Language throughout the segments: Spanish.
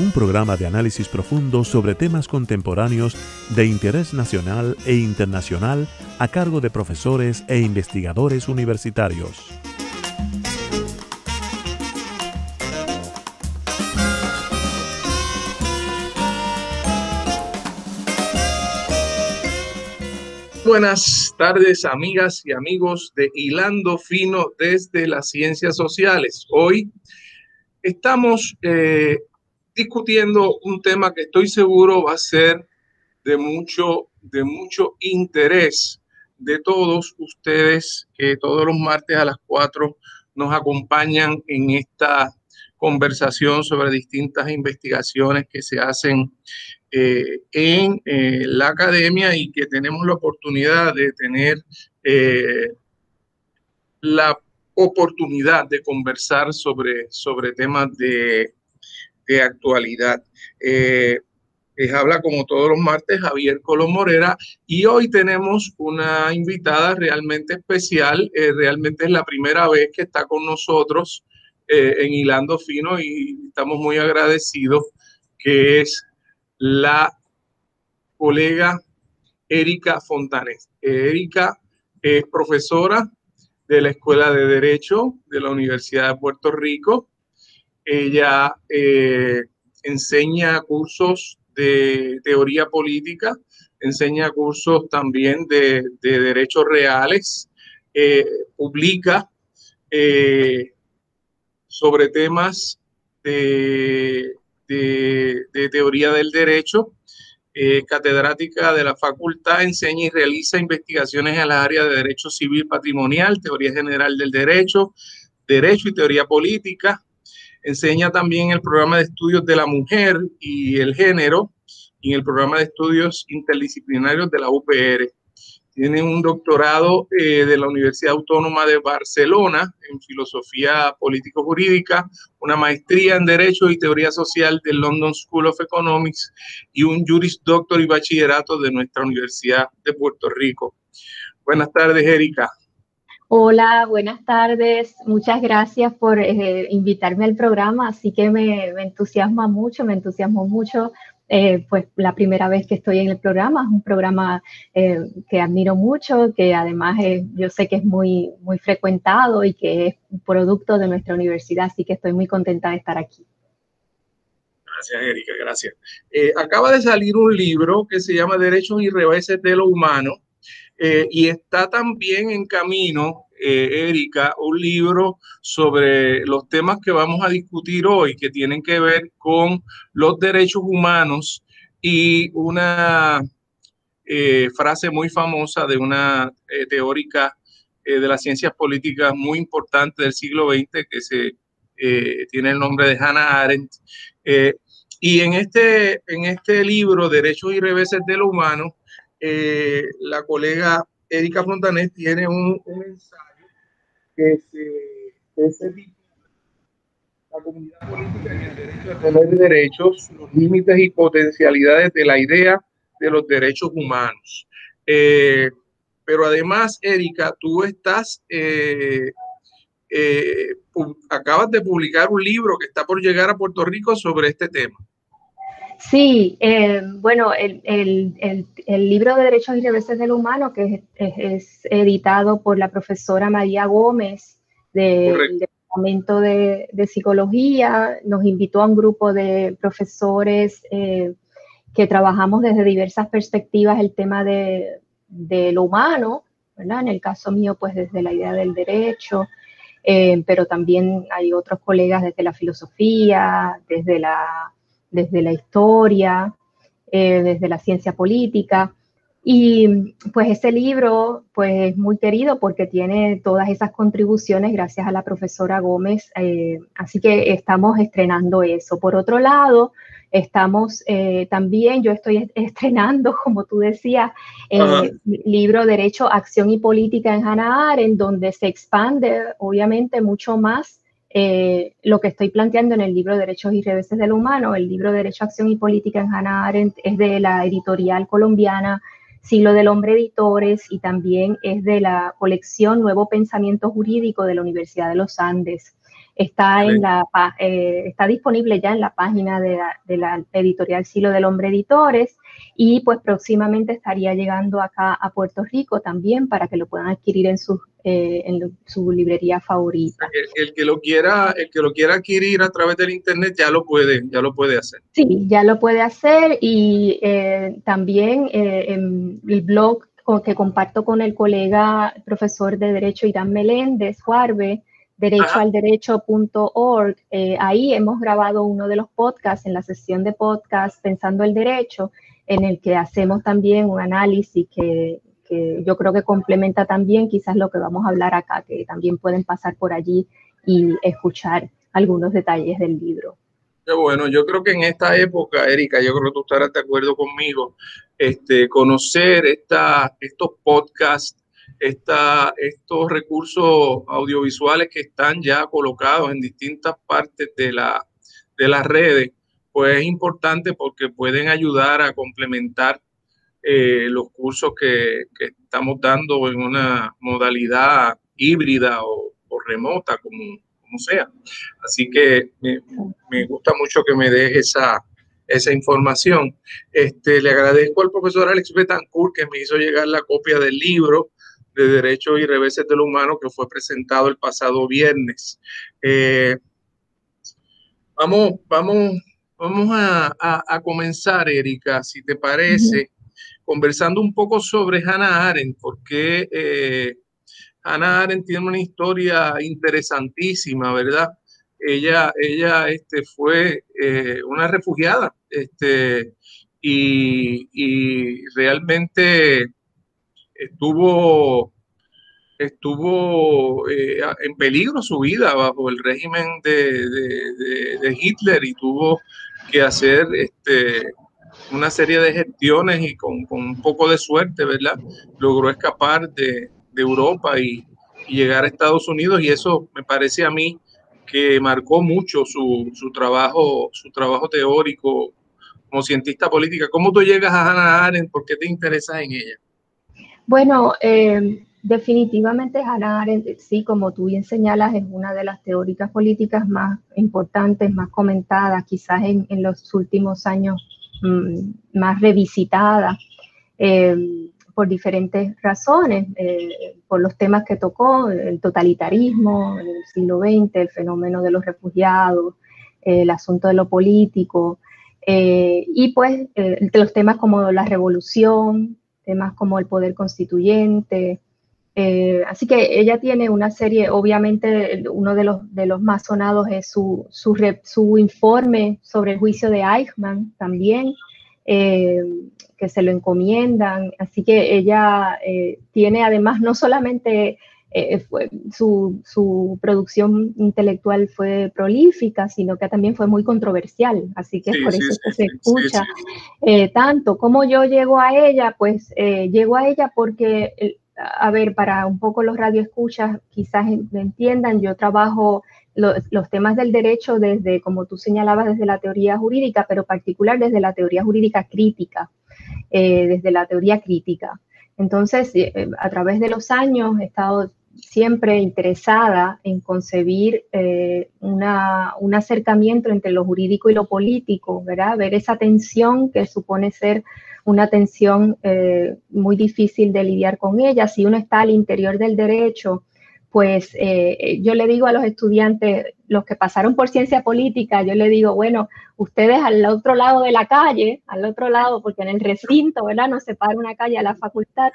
un programa de análisis profundo sobre temas contemporáneos de interés nacional e internacional a cargo de profesores e investigadores universitarios. Buenas tardes, amigas y amigos de Hilando Fino desde las Ciencias Sociales. Hoy estamos eh, discutiendo un tema que estoy seguro va a ser de mucho, de mucho interés de todos ustedes que todos los martes a las 4 nos acompañan en esta conversación sobre distintas investigaciones que se hacen eh, en eh, la academia y que tenemos la oportunidad de tener eh, la oportunidad de conversar sobre, sobre temas de de actualidad. Eh, les habla como todos los martes Javier Colón Morera y hoy tenemos una invitada realmente especial, eh, realmente es la primera vez que está con nosotros eh, en Hilando Fino y estamos muy agradecidos que es la colega Erika Fontanes. Erika es profesora de la Escuela de Derecho de la Universidad de Puerto Rico ella eh, enseña cursos de teoría política, enseña cursos también de, derechos reales, eh, publica eh, sobre temas de, teoría del derecho, catedrática de la facultad, enseña y realiza investigaciones en la área de derecho civil patrimonial, teoría general del derecho, derecho y teoría política, Enseña también el programa de estudios de la mujer y el género y el programa de estudios interdisciplinarios de la UPR. Tiene un doctorado eh, de la Universidad Autónoma de Barcelona en filosofía político-jurídica, una maestría en Derecho y Teoría Social del London School of Economics y un Juris Doctor y Bachillerato de nuestra Universidad de Puerto Rico. Buenas tardes, Erika. Hola, buenas tardes. Muchas gracias por eh, invitarme al programa. Así que me, entusiasma mucho, me entusiasmo mucho. Eh, pues la primera vez que estoy en el programa, es un programa eh, que admiro mucho, que además yo sé que es muy, muy frecuentado y que es un producto de nuestra universidad, así que estoy muy contenta de estar aquí. Gracias, Erika, gracias. acaba de salir un libro que se llama Derechos y Reveses de lo Humano, eh, y está también en camino, eh, Erika, un libro sobre los temas que vamos a discutir hoy, que tienen que ver con los derechos humanos y una eh, frase muy famosa de una teórica de las ciencias políticas muy importante del siglo XX que se tiene el nombre de Hannah Arendt. y en este, en este libro, Derechos y Reveses de lo Humano, eh, la colega Erika Fontanet tiene un, ensayo que se, titula La comunidad política y el derecho a tener derechos, los límites y potencialidades de la idea de los derechos humanos. Eh, pero además, Erika, tú estás, eh, acabas de publicar un libro que está por llegar a Puerto Rico sobre este tema. Sí, eh, bueno, el, libro de Derechos y Reveses del Humano, que es, editado por la profesora María Gómez del Departamento de, Psicología, nos invitó a un grupo de profesores eh, que trabajamos desde diversas perspectivas el tema de, lo humano, ¿verdad? En el caso mío, pues desde la idea del derecho, eh, pero también hay otros colegas desde la filosofía, desde la desde la historia, eh, desde la ciencia política. Y pues ese libro pues es muy querido porque tiene todas esas contribuciones gracias a la profesora Gómez, eh, así que estamos estrenando eso. Por otro lado, estamos eh, también, yo estoy estrenando, como tú decías, el libro Derecho, Acción y Política en Hannah Arendt, donde se expande obviamente mucho más eh, lo que estoy planteando en el libro Derechos y Reveses del Humano. El libro Derecho, Acción y Política en Hannah Arendt es de la editorial colombiana Siglo del Hombre Editores y también es de la colección Nuevo Pensamiento Jurídico de la Universidad de los Andes. Está, en la, eh, está disponible ya en la página de la, editorial Siglo del Hombre Editores y pues próximamente estaría llegando acá a Puerto Rico también para que lo puedan adquirir en su, eh, en su librería favorita. El, que lo quiera, el que lo quiera adquirir a través del internet ya lo puede, ya lo puede hacer. Sí, ya lo puede hacer y eh, también en el blog que comparto con el colega profesor de Derecho Irán Meléndez, Juarbe, derechoalderecho.org. Eh, ahí hemos grabado uno de los podcasts en la sesión de podcast Pensando el Derecho, en el que hacemos también un análisis que, que, yo creo que complementa también quizás lo que vamos a hablar acá, que también pueden pasar por allí y escuchar algunos detalles del libro. Bueno, yo creo que en esta época, Erika, yo creo que tú estarás de acuerdo conmigo, este, conocer esta, estos podcasts estos recursos audiovisuales que están ya colocados en distintas partes de, la, de las redes, pues es importante porque pueden ayudar a complementar eh, los cursos que, estamos dando en una modalidad híbrida o, remota, como, sea. Así que me, gusta mucho que me deje esa, esa información. Este, le agradezco al profesor Alex Betancourt que me hizo llegar la copia del libro de Derechos y Reveses del Humano que fue presentado el pasado viernes. Eh, vamos, vamos, vamos a, comenzar, Erika, si te parece, conversando un poco sobre Hannah Arendt, porque eh, Hannah Arendt tiene una historia interesantísima, ¿verdad? Ella, ella este, fue eh, una refugiada este, y, y realmente estuvo, estuvo eh, en peligro su vida bajo el régimen de, Hitler y tuvo que hacer este, una serie de gestiones y con, un poco de suerte, ¿verdad? Logró escapar de, Europa y, llegar a Estados Unidos y eso me parece a mí que marcó mucho su, su, trabajo, su trabajo teórico como cientista política. ¿Cómo tú llegas a Hannah Arendt? ¿Por qué te interesas en ella? Bueno, eh, definitivamente Hannah Arendt, sí, como tú bien señalas, es una de las teóricas políticas más importantes, más comentadas, quizás en, los últimos años mm, más revisitadas. Eh, por diferentes razones, eh, por los temas que tocó, el totalitarismo en el siglo XX, el fenómeno de los refugiados, el asunto de lo político, y pues los temas como la revolución, temas como el poder constituyente. Eh, así que ella tiene una serie, obviamente uno de los, más sonados es su, su, su informe sobre el juicio de Eichmann también, eh, que se lo encomiendan. Así que ella eh, tiene además no solamente eh, fue, su, su, producción intelectual fue prolífica, sino que también fue muy controversial, así que por eso que se escucha eh, tanto. como yo llego a ella? Pues eh, llego a ella porque, a ver, para un poco los radioescuchas quizás me entiendan, yo trabajo los temas del derecho desde, como tú señalabas, desde la teoría jurídica, pero particular desde la teoría jurídica crítica, desde la teoría crítica. Entonces, a través de los años he estado siempre interesada en concebir eh, una, un acercamiento entre lo jurídico y lo político, ¿verdad? Ver esa tensión que supone ser una tensión eh, muy difícil de lidiar con ella. Si uno está al interior del derecho, pues eh, yo le digo a los estudiantes, los que pasaron por ciencia política, yo le digo, bueno, ustedes al otro lado de la calle, al otro lado, porque en el recinto, ¿verdad? Nos separa una calle a la facultad,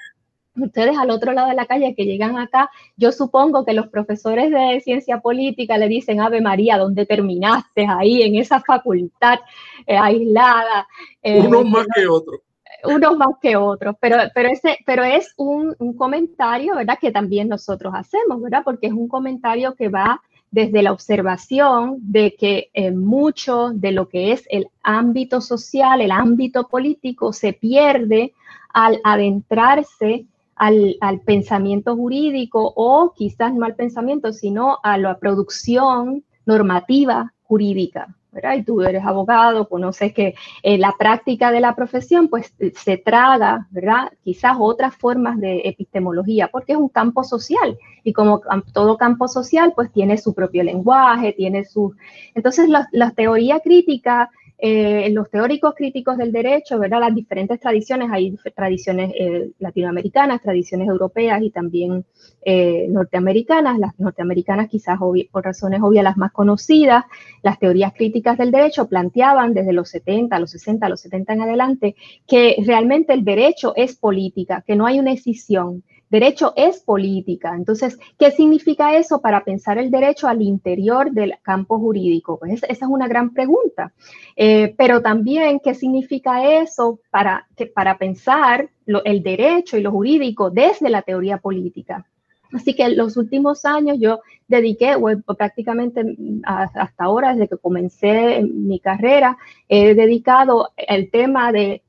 ustedes al otro lado de la calle que llegan acá, yo supongo que los profesores de ciencia política le dicen, Ave María, ¿dónde terminaste ahí en esa facultad eh, aislada? Eh, Uno más que otro. unos más que otros, pero, pero, ese, pero es un, un, comentario, ¿verdad? Que también nosotros hacemos, ¿verdad? Porque es un comentario que va desde la observación de que eh, mucho de lo que es el ámbito social, el ámbito político, se pierde al adentrarse al, al, pensamiento jurídico o quizás no al pensamiento, sino a la producción normativa jurídica. Y tú eres abogado, conoces que en la práctica de la profesión, pues se traga, ¿verdad? Quizás otras formas de epistemología, porque es un campo social y como todo campo social, pues tiene su propio lenguaje, tiene su... Entonces, la, la teoría crítica eh, los teóricos críticos del derecho, ¿verdad? Las diferentes tradiciones, hay tradiciones eh, latinoamericanas, tradiciones europeas y también eh, norteamericanas. Las norteamericanas quizás por razones obvias las más conocidas, las teorías críticas del derecho planteaban desde los 70, los 60, los 70 en adelante que realmente el derecho es política, que no hay una decisión Derecho es política. Entonces, ¿qué significa eso para pensar el derecho al interior del campo jurídico? Pues esa es una gran pregunta. Eh, pero también, ¿qué significa eso para, para pensar el derecho y lo jurídico desde la teoría política? Así que en los últimos años yo dediqué, o prácticamente hasta ahora, desde que comencé mi carrera, he dedicado el tema de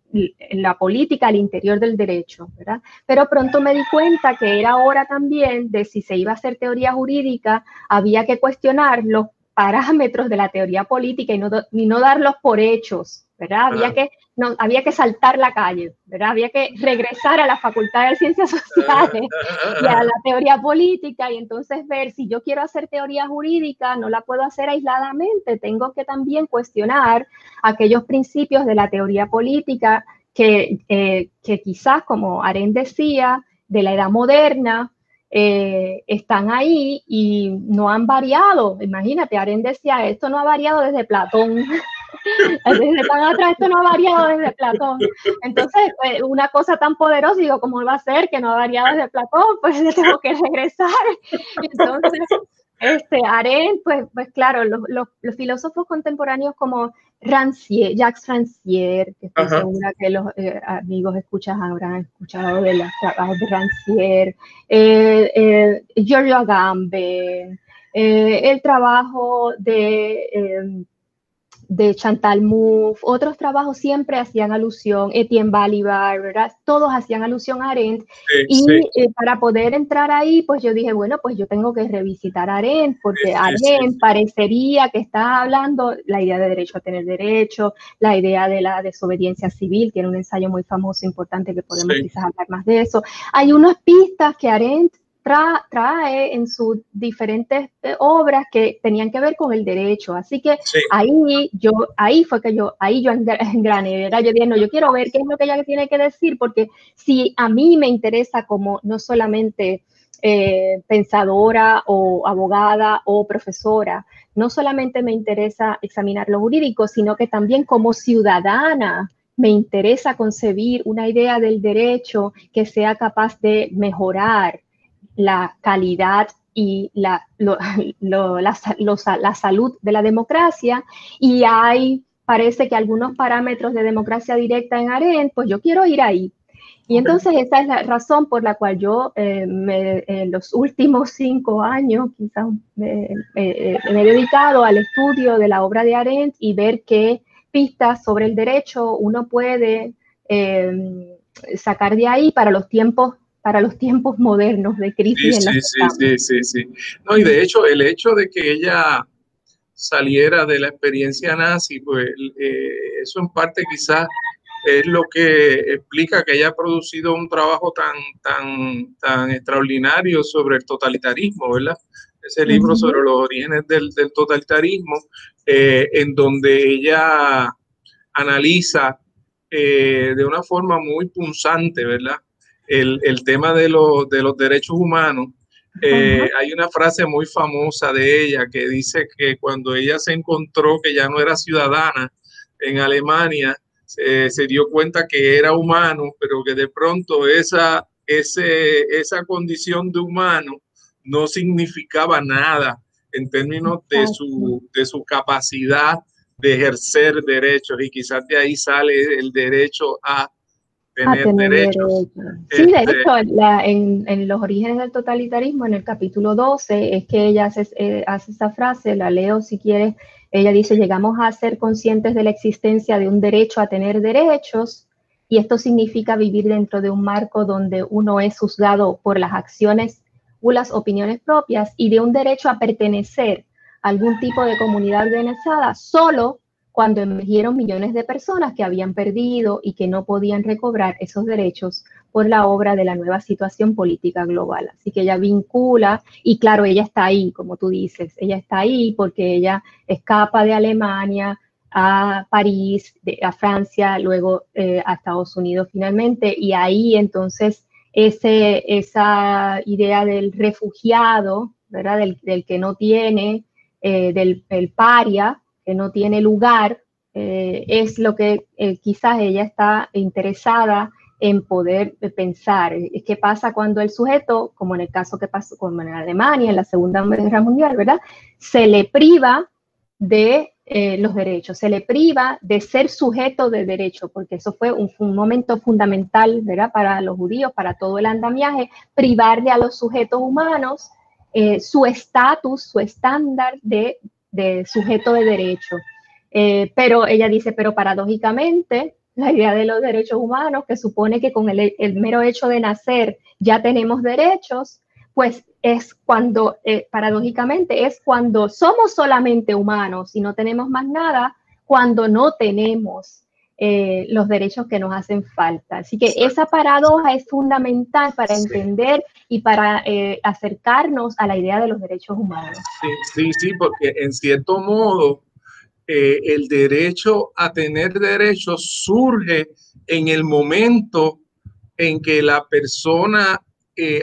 la política al interior del derecho, ¿verdad? Pero pronto me di cuenta que era hora también de si se iba a hacer teoría jurídica, había que cuestionar los parámetros de la teoría política y no, no darlos por hechos, ¿verdad? Había que, no, había que saltar la calle, ¿verdad? Había que regresar a la Facultad de Ciencias Sociales y a la teoría política y entonces ver si yo quiero hacer teoría jurídica, no la puedo hacer aisladamente, tengo que también cuestionar aquellos principios de la teoría política que, eh, que quizás, como Aren decía, de la edad moderna, eh, están ahí y no han variado. Imagínate, Aren decía, esto no ha variado desde Platón. desde tan atrás, esto no ha variado desde Platón. Entonces, eh, una cosa tan poderosa, digo, ¿cómo va a ser que no ha variado desde Platón? Pues tengo que regresar. Entonces, este, Arendt, pues, pues claro, los, los, los, filósofos contemporáneos como Rancière, Jacques Rancière, que estoy segura que los eh, amigos escuchas habrán escuchado de los trabajos de Rancière, eh, eh, Giorgio Agamben, eh, el trabajo de eh, de Chantal Mouffe, otros trabajos siempre hacían alusión, Etienne Balibar, ¿verdad? Todos hacían alusión a Arendt. y eh, para poder entrar ahí, pues yo dije, bueno, pues yo tengo que revisitar a Arendt, porque Arendt parecería que está hablando la idea de derecho a tener derecho, la idea de la desobediencia civil, tiene un ensayo muy famoso, importante, que podemos quizás hablar más de eso. Hay unas pistas que Arendt trae en sus diferentes eh, obras que tenían que ver con el derecho. Así que ahí yo, ahí fue que yo, ahí yo engrané, ¿verdad? Yo dije, no, yo quiero ver qué es lo que ella tiene que decir, porque si a mí me interesa como no solamente eh, pensadora o abogada o profesora, no solamente me interesa examinar lo jurídico, sino que también como ciudadana me interesa concebir una idea del derecho que sea capaz de mejorar la calidad y la, la, salud de la democracia y hay, parece que algunos parámetros de democracia directa en AREN, pues yo quiero ir ahí. Y entonces esa es la razón por la cual yo eh, en los últimos cinco años quizás me he dedicado al estudio de la obra de Arendt y ver qué pistas sobre el derecho uno puede eh, sacar de ahí para los tiempos para los tiempos modernos de crisis. Sí, en sí, sí, sí, sí, No, y de hecho, el hecho de que ella saliera de la experiencia nazi, pues eh, eso en parte quizás es lo que explica que haya producido un trabajo tan, tan, tan extraordinario sobre el totalitarismo, ¿verdad? Ese libro sobre los orígenes del, del totalitarismo, eh, en donde ella analiza eh, de una forma muy punzante, ¿verdad? El, el tema de, los de los derechos humanos, eh, hay una frase muy famosa de ella que dice que cuando ella se encontró que ya no era ciudadana en Alemania, se dio cuenta que era humano, pero que de pronto esa, ese, esa condición de humano no significaba nada en términos de su, de su capacidad de ejercer derechos. Y quizás de ahí sale el derecho a tener, derechos. Sí, de este hecho, en, los orígenes del totalitarismo, en el capítulo 12, es que ella hace, eh, hace esa frase, la leo si quieres, ella dice, llegamos a ser conscientes de la existencia de un derecho a tener derechos, y esto significa vivir dentro de un marco donde uno es juzgado por las acciones o las opiniones propias y de un derecho a pertenecer a algún tipo de comunidad organizada solo cuando emergieron millones de personas que habían perdido y que no podían recobrar esos derechos por la obra de la nueva situación política global. Así que ella vincula, y claro, ella está ahí, como tú dices, ella está ahí porque ella escapa de Alemania a París, a Francia, luego eh, a Estados Unidos finalmente, y ahí entonces esa idea del refugiado, ¿verdad? Del, que no tiene, eh, del, del paria, que no tiene lugar, eh, es lo que eh, quizás ella está interesada en poder pensar. ¿Qué pasa cuando el sujeto, como en el caso que pasó como en Alemania en la Segunda Guerra Mundial, ¿verdad? Se le priva de eh, los derechos, se le priva de ser sujeto de derecho, porque eso fue un, momento fundamental, ¿verdad? Para los judíos, para todo el andamiaje, privarle a los sujetos humanos su estatus, su estándar de de sujeto de derecho. Eh, pero ella dice, pero paradójicamente, la idea de los derechos humanos, que supone que con el, mero hecho de nacer ya tenemos derechos, pues es cuando, eh, paradójicamente, es cuando somos solamente humanos y no tenemos más nada, cuando no tenemos eh, los derechos que nos hacen falta. Así que esa paradoja es fundamental para entender y para eh, acercarnos a la idea de los derechos humanos. Sí, sí, sí porque en cierto modo eh, el derecho a tener derechos surge en el momento en que la persona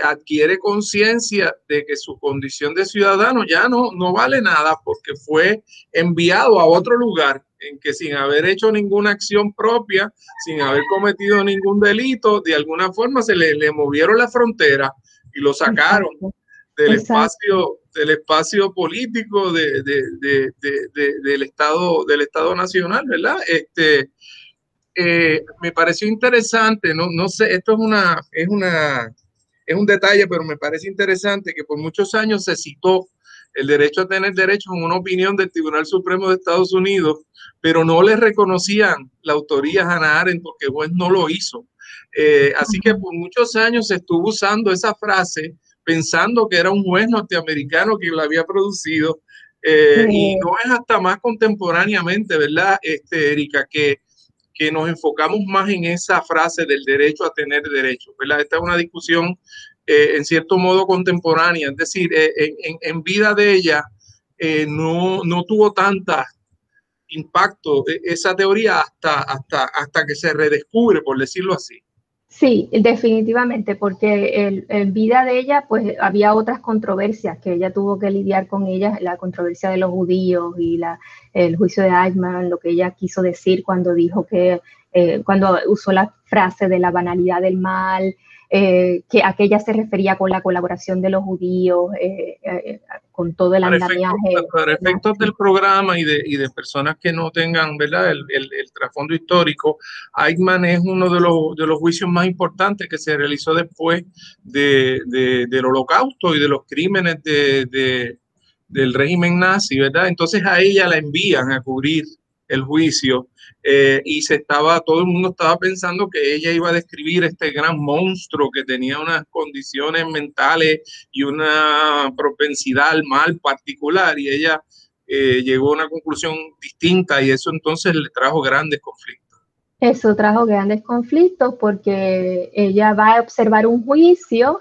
adquiere conciencia de que su condición de ciudadano ya no, no vale nada porque fue enviado a otro lugar en que sin haber hecho ninguna acción propia, sin haber cometido ningún delito, de alguna forma se le, le movieron la frontera y lo sacaron del espacio del espacio político de, de, de, del estado del estado nacional verdad este eh, me pareció interesante no no sé esto es una es una es un detalle pero me parece interesante que por muchos años se citó el derecho a tener derecho en una opinión del Tribunal Supremo de Estados Unidos, pero no le reconocían la autoría a Hannah Arendt porque el juez no lo hizo. Eh, así que por muchos años se estuvo usando esa frase pensando que era un juez norteamericano quien la había producido. Eh, y no es hasta más contemporáneamente, ¿verdad, este, Erika? Que, que nos enfocamos más en esa frase del derecho a tener derecho, ¿verdad? Esta es una discusión eh, en cierto modo contemporánea, es decir, eh, en, vida de ella no, no tuvo tanta impacto esa teoría hasta, hasta, hasta que se redescubre, por decirlo así. Sí, definitivamente, porque en vida de ella, pues había otras controversias que ella tuvo que lidiar con ellas, la controversia de los judíos y la, el juicio de Eichmann, lo que ella quiso decir cuando dijo que, cuando usó la frase de la banalidad del mal, eh, que aquella se refería con la colaboración de los judíos, eh, eh, con todo el andamiaje. para efectos del programa y de, y de, personas que no tengan ¿verdad? El, el, trasfondo histórico, Eichmann es uno de los, de los juicios más importantes que se realizó después de, de, del holocausto y de los crímenes de, del régimen nazi, ¿verdad? Entonces a ella la envían a cubrir el juicio eh, y se estaba, todo el mundo estaba pensando que ella iba a describir este gran monstruo que tenía unas condiciones mentales y una propensidad al mal particular y ella eh, llegó a una conclusión distinta y eso entonces le trajo grandes conflictos. Eso trajo grandes conflictos porque ella va a observar un juicio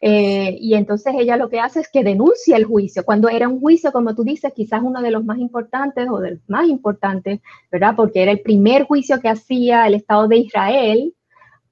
eh, y entonces ella lo que hace es que denuncia el juicio. Cuando era un juicio, como tú dices, quizás uno de los más importantes o de los más importantes, ¿verdad? Porque era el primer juicio que hacía el Estado de Israel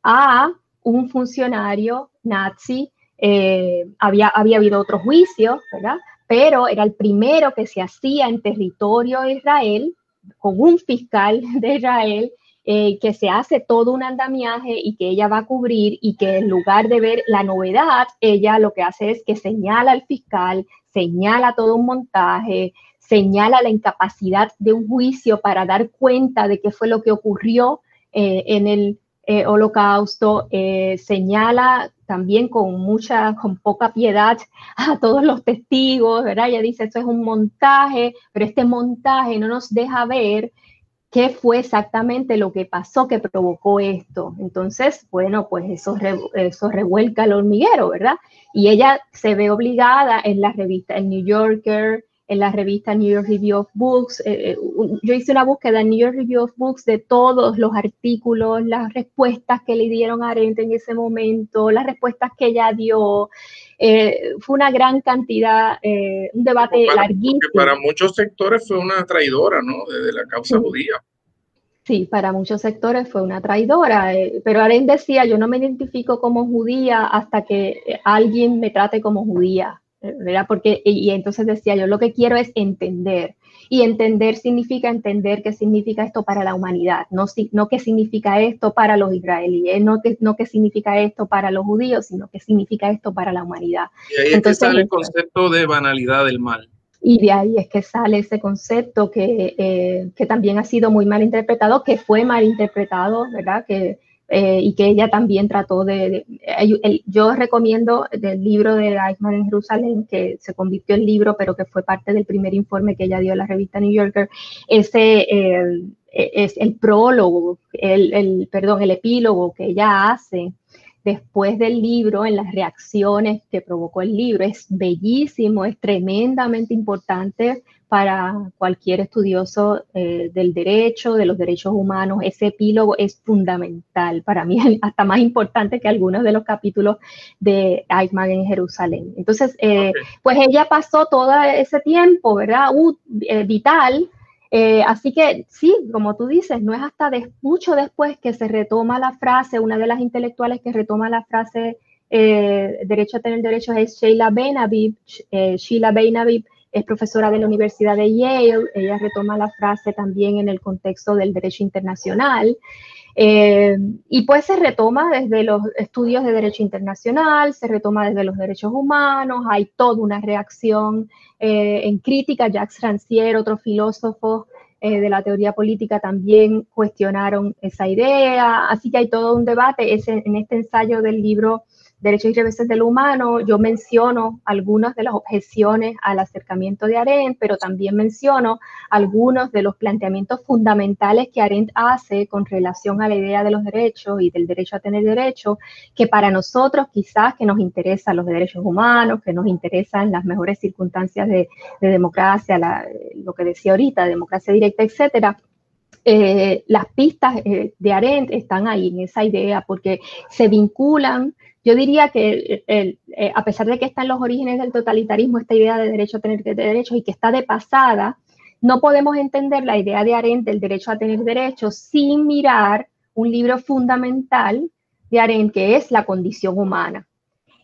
a un funcionario nazi. Eh, había, había habido otro juicio, ¿verdad? Pero era el primero que se hacía en territorio de Israel con un fiscal de Israel eh, que se hace todo un andamiaje y que ella va a cubrir y que en lugar de ver la novedad, ella lo que hace es que señala al fiscal, señala todo un montaje, señala la incapacidad de un juicio para dar cuenta de qué fue lo que ocurrió eh, en, el, eh, holocausto, señala también con mucha, con poca piedad a todos los testigos, ¿verdad? Ella dice, esto es un montaje, pero este montaje no nos deja ver qué fue exactamente lo que pasó que provocó esto. Entonces, bueno, pues eso, eso revuelca el hormiguero, ¿verdad? Y ella se ve obligada en la revista, el New Yorker, en la revista New York Review of Books. Eh, eh, yo hice una búsqueda en New York Review of Books de todos los artículos, las respuestas que le dieron a Arendt en ese momento, las respuestas que ella dio. Eh, fue una gran cantidad, un debate larguísimo. para muchos sectores fue una traidora, ¿no? De, la causa judía. Sí, para muchos sectores fue una traidora, pero Arendt decía, yo no me identifico como judía hasta que alguien me trate como judía. ¿Verdad? Porque, y, entonces decía yo, lo que quiero es entender. Y entender significa entender qué significa esto para la humanidad, no, no qué significa esto para los israelíes, no qué, no qué significa esto para los judíos, sino qué significa esto para la humanidad. Y ahí es que sale el concepto de banalidad del mal. Y de ahí es que sale ese concepto que, eh, que también ha sido muy mal interpretado, que fue mal interpretado, ¿verdad? Que, eh, y que ella también trató de, yo recomiendo del libro de Eichmann en Jerusalén, que se convirtió en libro, pero que fue parte del primer informe que ella dio a la revista New Yorker, ese es el prólogo, el, el, perdón, el epílogo que ella hace después del libro, en las reacciones que provocó el libro. Es bellísimo, es tremendamente importante para cualquier estudioso eh, del derecho, de los derechos humanos. Ese epílogo es fundamental, para mí hasta más importante que algunos de los capítulos de Eichmann en Jerusalén. Entonces, eh, pues ella pasó todo ese tiempo, ¿verdad? Eh, vital. así que sí, como tú dices, no es hasta mucho después que se retoma la frase, una de las intelectuales que retoma la frase derecho a tener derechos es Sheila Benabib, Sheila Benabib, es profesora de la Universidad de Yale, ella retoma la frase también en el contexto del derecho internacional. Eh, y pues se retoma desde los estudios de derecho internacional, se retoma desde los derechos humanos, hay toda una reacción eh, en crítica. Jacques Rancière, otro filósofo eh, de la teoría política, también cuestionaron esa idea. Así que hay todo un debate. Es en este ensayo del libro derechos y reveses del humano, yo menciono algunas de las objeciones al acercamiento de Arendt, pero también menciono algunos de los planteamientos fundamentales que Arendt hace con relación a la idea de los derechos y del derecho a tener derechos, que para nosotros quizás que nos interesan los derechos humanos, que nos interesan las mejores circunstancias de, democracia, lo que decía ahorita, democracia directa, etcétera, eh, las pistas eh, de Arendt están ahí en esa idea porque se vinculan yo diría que eh, a pesar de que está en los orígenes del totalitarismo esta idea de derecho a tener derechos y que está de pasada, no podemos entender la idea de Arendt del derecho a tener derechos sin mirar un libro fundamental de Arendt que es La condición humana.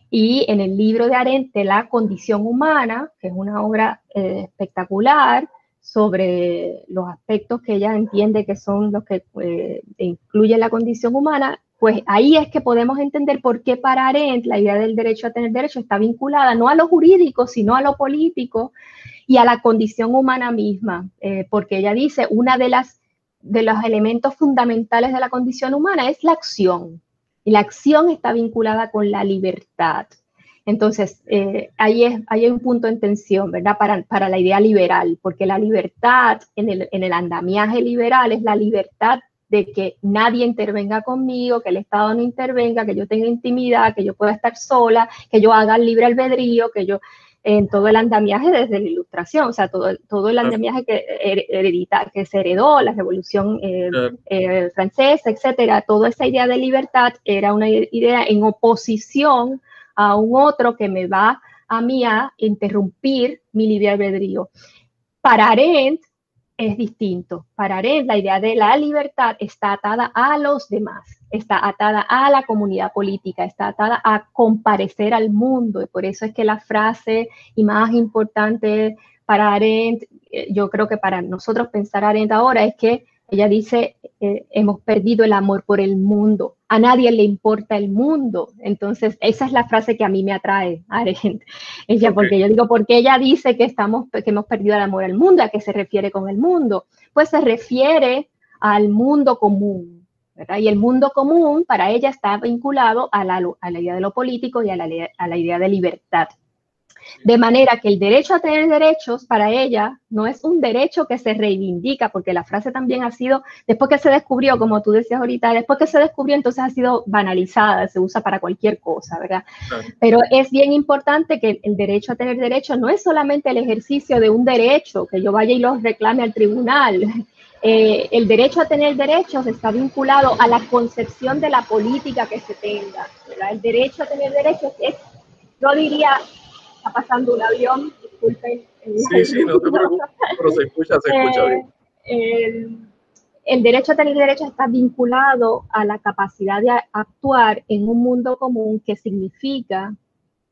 Y en el libro de Arendt La condición humana, que es una obra eh, espectacular sobre los aspectos que ella entiende que son los que eh, incluyen la condición humana, pues ahí es que podemos entender por qué para Arendt la idea del derecho a tener derecho está vinculada no a lo jurídico, sino a lo político y a la condición humana misma, eh, porque ella dice, una de las de los elementos fundamentales de la condición humana es la acción, y la acción está vinculada con la libertad. Entonces, eh, ahí, es, hay un punto en tensión, ¿verdad? Para, para la idea liberal, porque la libertad en el, en el andamiaje liberal es la libertad de que nadie intervenga conmigo, que el Estado no intervenga, que yo tenga intimidad, que yo pueda estar sola, que yo haga libre albedrío, que yo en todo el andamiaje desde la ilustración, o sea, todo, todo el andamiaje que, heredita, que se heredó, la revolución eh, eh, francesa, etcétera, toda esa idea de libertad era una idea en oposición a un otro que me va a mí a interrumpir mi libre albedrío. Para Arendt, es distinto. Para Arendt, la idea de la libertad está atada a los demás, está atada a la comunidad política, está atada a comparecer al mundo. Y por eso es que la frase y más importante para Arendt, eh, yo creo que para nosotros pensar Arendt ahora es que ella dice, eh, hemos perdido el amor por el mundo. A nadie le importa el mundo. Entonces, esa es la frase que a mí me atrae, Arendt. Ella, porque yo digo, porque ella dice que, estamos, que hemos perdido el amor al mundo. ¿A qué se refiere con el mundo? Pues se refiere al mundo común, Y el mundo común para ella está vinculado a la, a la idea de lo político y a la, a la idea de libertad. De manera que el derecho a tener derechos para ella no es un derecho que se reivindica, porque la frase también ha sido, después que se descubrió, como tú decías ahorita, después que se descubrió, entonces ha sido banalizada, se usa para cualquier cosa, ¿verdad? Pero es bien importante que el derecho a tener derechos no es solamente el ejercicio de un derecho, que yo vaya y lo reclame al tribunal. Eh, el derecho a tener derechos está vinculado a la concepción de la política que se tenga. ¿verdad? El derecho a tener derechos es, yo diría, está pasando un avión, disculpen. Sí, sí, no te preocupes, pero se escucha, se escucha bien. Eh, el, derecho a tener derechos está vinculado a la capacidad de actuar en un mundo común que significa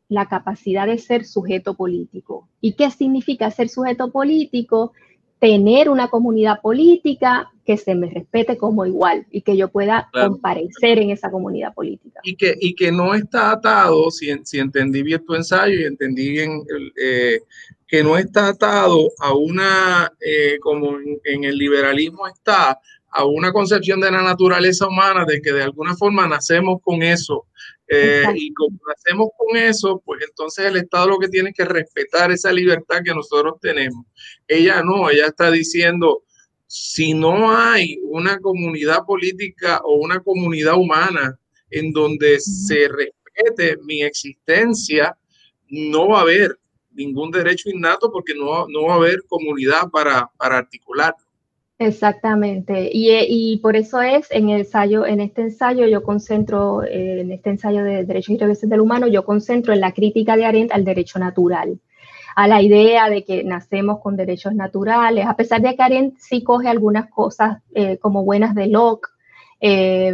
la capacidad de ser sujeto político. ¿Y qué significa ser sujeto político? Tener una comunidad política que se me respete como igual y que yo pueda comparecer en esa comunidad política. Y que, y que no está atado, si, si entendí bien tu ensayo y entendí bien eh, que no está atado a una, eh, como en, el liberalismo está, a una concepción de la naturaleza humana, de que de alguna forma nacemos con eso. Eh, y como nacemos con eso, pues entonces el Estado lo que tiene que respetar esa libertad que nosotros tenemos. Ella no, ella está diciendo, si no hay una comunidad política o una comunidad humana en donde se respete mi existencia, no va a haber ningún derecho innato porque no, no va a haber comunidad para, para articularlo. Exactamente, y, y, por eso es en el ensayo, en este ensayo yo concentro, eh, en este ensayo de derechos y reveses del humano, yo concentro en la crítica de Arendt al derecho natural, a la idea de que nacemos con derechos naturales, a pesar de que Arendt sí coge algunas cosas eh, como buenas de Locke eh,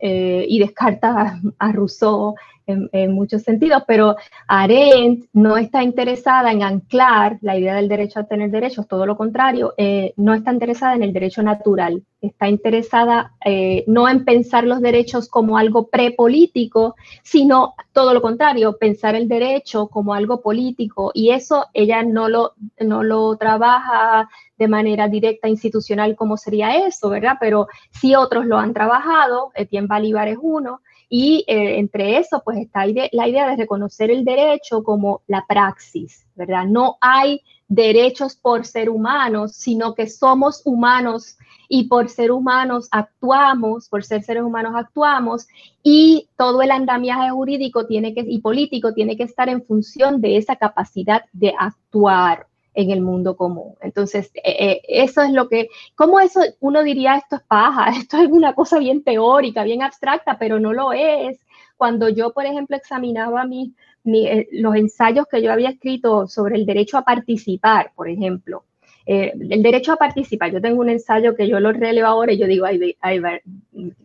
y descarta a Rousseau en, muchos sentidos, pero Arendt no está interesada en anclar la idea del derecho a tener derechos, todo lo contrario, eh, no está interesada en el derecho natural, está interesada eh, no en pensar los derechos como algo prepolítico, sino todo lo contrario, pensar el derecho como algo político, y eso ella no lo, no lo trabaja de manera directa institucional como sería eso, ¿verdad? Pero sí otros lo han trabajado, Etienne Balibar es uno, y eh, entre eso, pues está la idea de reconocer el derecho como la praxis, ¿verdad? No hay derechos por ser humanos, sino que somos humanos y por ser humanos actuamos, por ser seres humanos actuamos y todo el andamiaje jurídico tiene que, y político tiene que estar en función de esa capacidad de actuar en el mundo común. Entonces, eh, eh, eso es lo que, ¿cómo eso uno diría esto es paja? Esto es una cosa bien teórica, bien abstracta, pero no lo es. Cuando yo, por ejemplo, examinaba mi, eh, los ensayos que yo había escrito sobre el derecho a participar, por ejemplo, el derecho a participar, yo tengo un ensayo que yo lo relevo ahora y yo digo, ay, ay,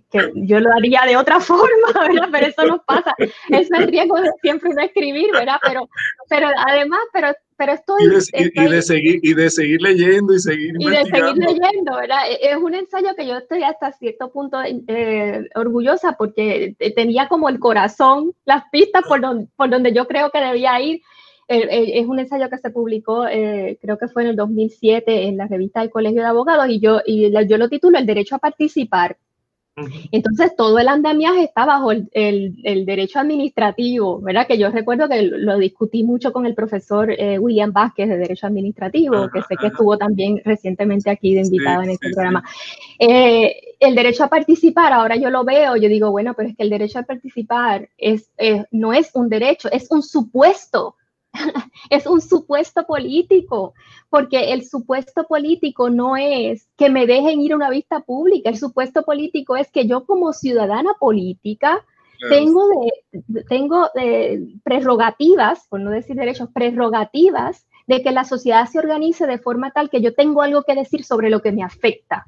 que yo lo haría de otra forma, ¿verdad? Pero eso no pasa. Es el riesgo de siempre no escribir, ¿verdad? Pero, pero además, pero pero estoy y, de, seguir, y de seguir leyendo y seguir y de seguir leyendo, ¿verdad? E, es un ensayo que yo estoy hasta cierto punto eh, orgullosa porque tenía como el corazón, las pistas por donde, por donde yo creo que debía ir. Eh, eh, es un ensayo que se publicó, creo que fue en el 2007 en la revista del Colegio de Abogados y yo, y yo lo titulo El derecho a participar. Entonces, todo el andamiaje está bajo el, derecho administrativo, ¿verdad? Que yo recuerdo que lo discutí mucho con el profesor eh, William Vázquez de Derecho Administrativo, que sé que estuvo también recientemente aquí de invitado en este programa. Eh, el derecho a participar, ahora yo lo veo, yo digo, bueno, pero es que el derecho a participar es, no es un derecho, es un supuesto es un supuesto político, porque el supuesto político no es que me dejen ir a una vista pública, el supuesto político es que yo como ciudadana política tengo, de, tengo prerrogativas, por no decir derechos, prerrogativas de que la sociedad se organice de forma tal que yo tengo algo que decir sobre lo que me afecta.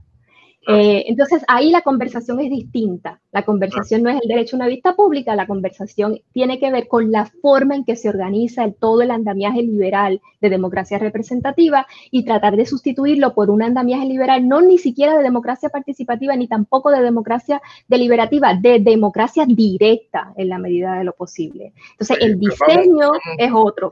Eh, entonces ahí la conversación es distinta. La conversación no es el derecho a una vista pública, la conversación tiene que ver con la forma en que se organiza el, todo el andamiaje liberal de democracia representativa y tratar de sustituirlo por un andamiaje liberal no ni siquiera de democracia participativa ni tampoco de democracia deliberativa, de democracia directa en la medida de lo posible. Entonces el diseño es otro.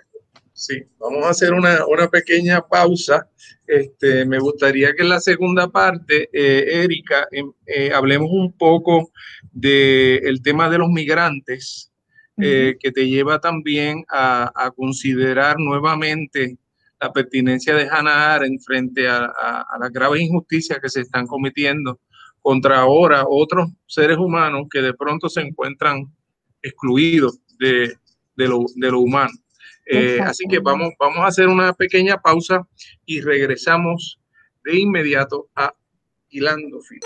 Sí, vamos a hacer una, una pequeña pausa. Este, me gustaría que en la segunda parte, eh, Erika, em, eh, hablemos un poco del tema de los migrantes, eh, que te lleva también a, a, considerar nuevamente la pertinencia de Hannah Arendt frente a, a, las graves injusticias que se están cometiendo contra ahora otros seres humanos que de pronto se encuentran excluidos de, de, lo, de lo humano. Eh, así que vamos, vamos a hacer una pequeña pausa y regresamos de inmediato a Hilando Fino.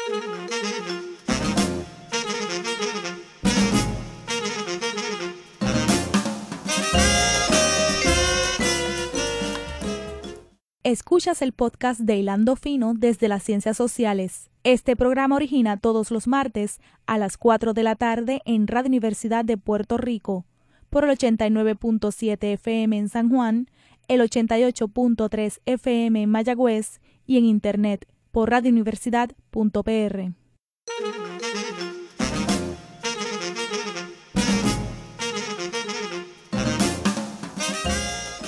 Escuchas el podcast de Hilando Fino desde las Ciencias Sociales. Este programa origina todos los martes a las 4 de la tarde en Radio Universidad de Puerto Rico por el 89.7 FM en San Juan, el 88.3 FM en Mayagüez y en Internet por radiouniversidad.pr.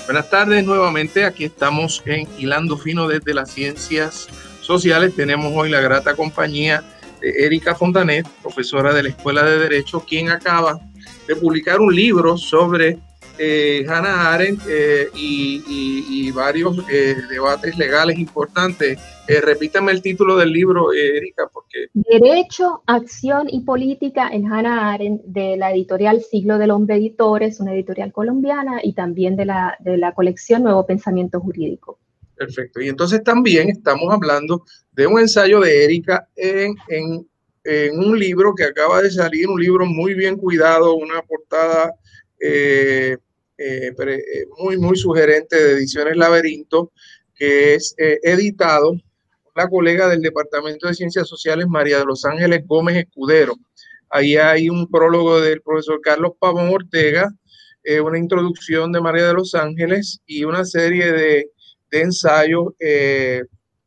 Buenas tardes nuevamente, aquí estamos en Hilando Fino desde las Ciencias Sociales. Tenemos hoy la grata compañía de Erika Fontanet, profesora de la Escuela de Derecho, quien acaba de publicar un libro sobre eh, Hannah Arendt eh, y, varios eh, debates legales importantes. repítame el título del libro, Erika, porque... Derecho, Acción y Política en Hannah Arendt, de la editorial Siglo del Hombre Editores, una editorial colombiana, y también de la, de la colección Nuevo Pensamiento Jurídico. Perfecto. Y entonces también estamos hablando de un ensayo de Erika en, en en un libro que acaba de salir, un libro muy bien cuidado, una portada eh, eh, eh, muy, muy sugerente de Ediciones Laberinto, que es editado por la colega del Departamento de Ciencias Sociales, María de los Ángeles Gómez Escudero. Ahí hay un prólogo del profesor Carlos Pavón Ortega, una introducción de María de los Ángeles y una serie de, de ensayos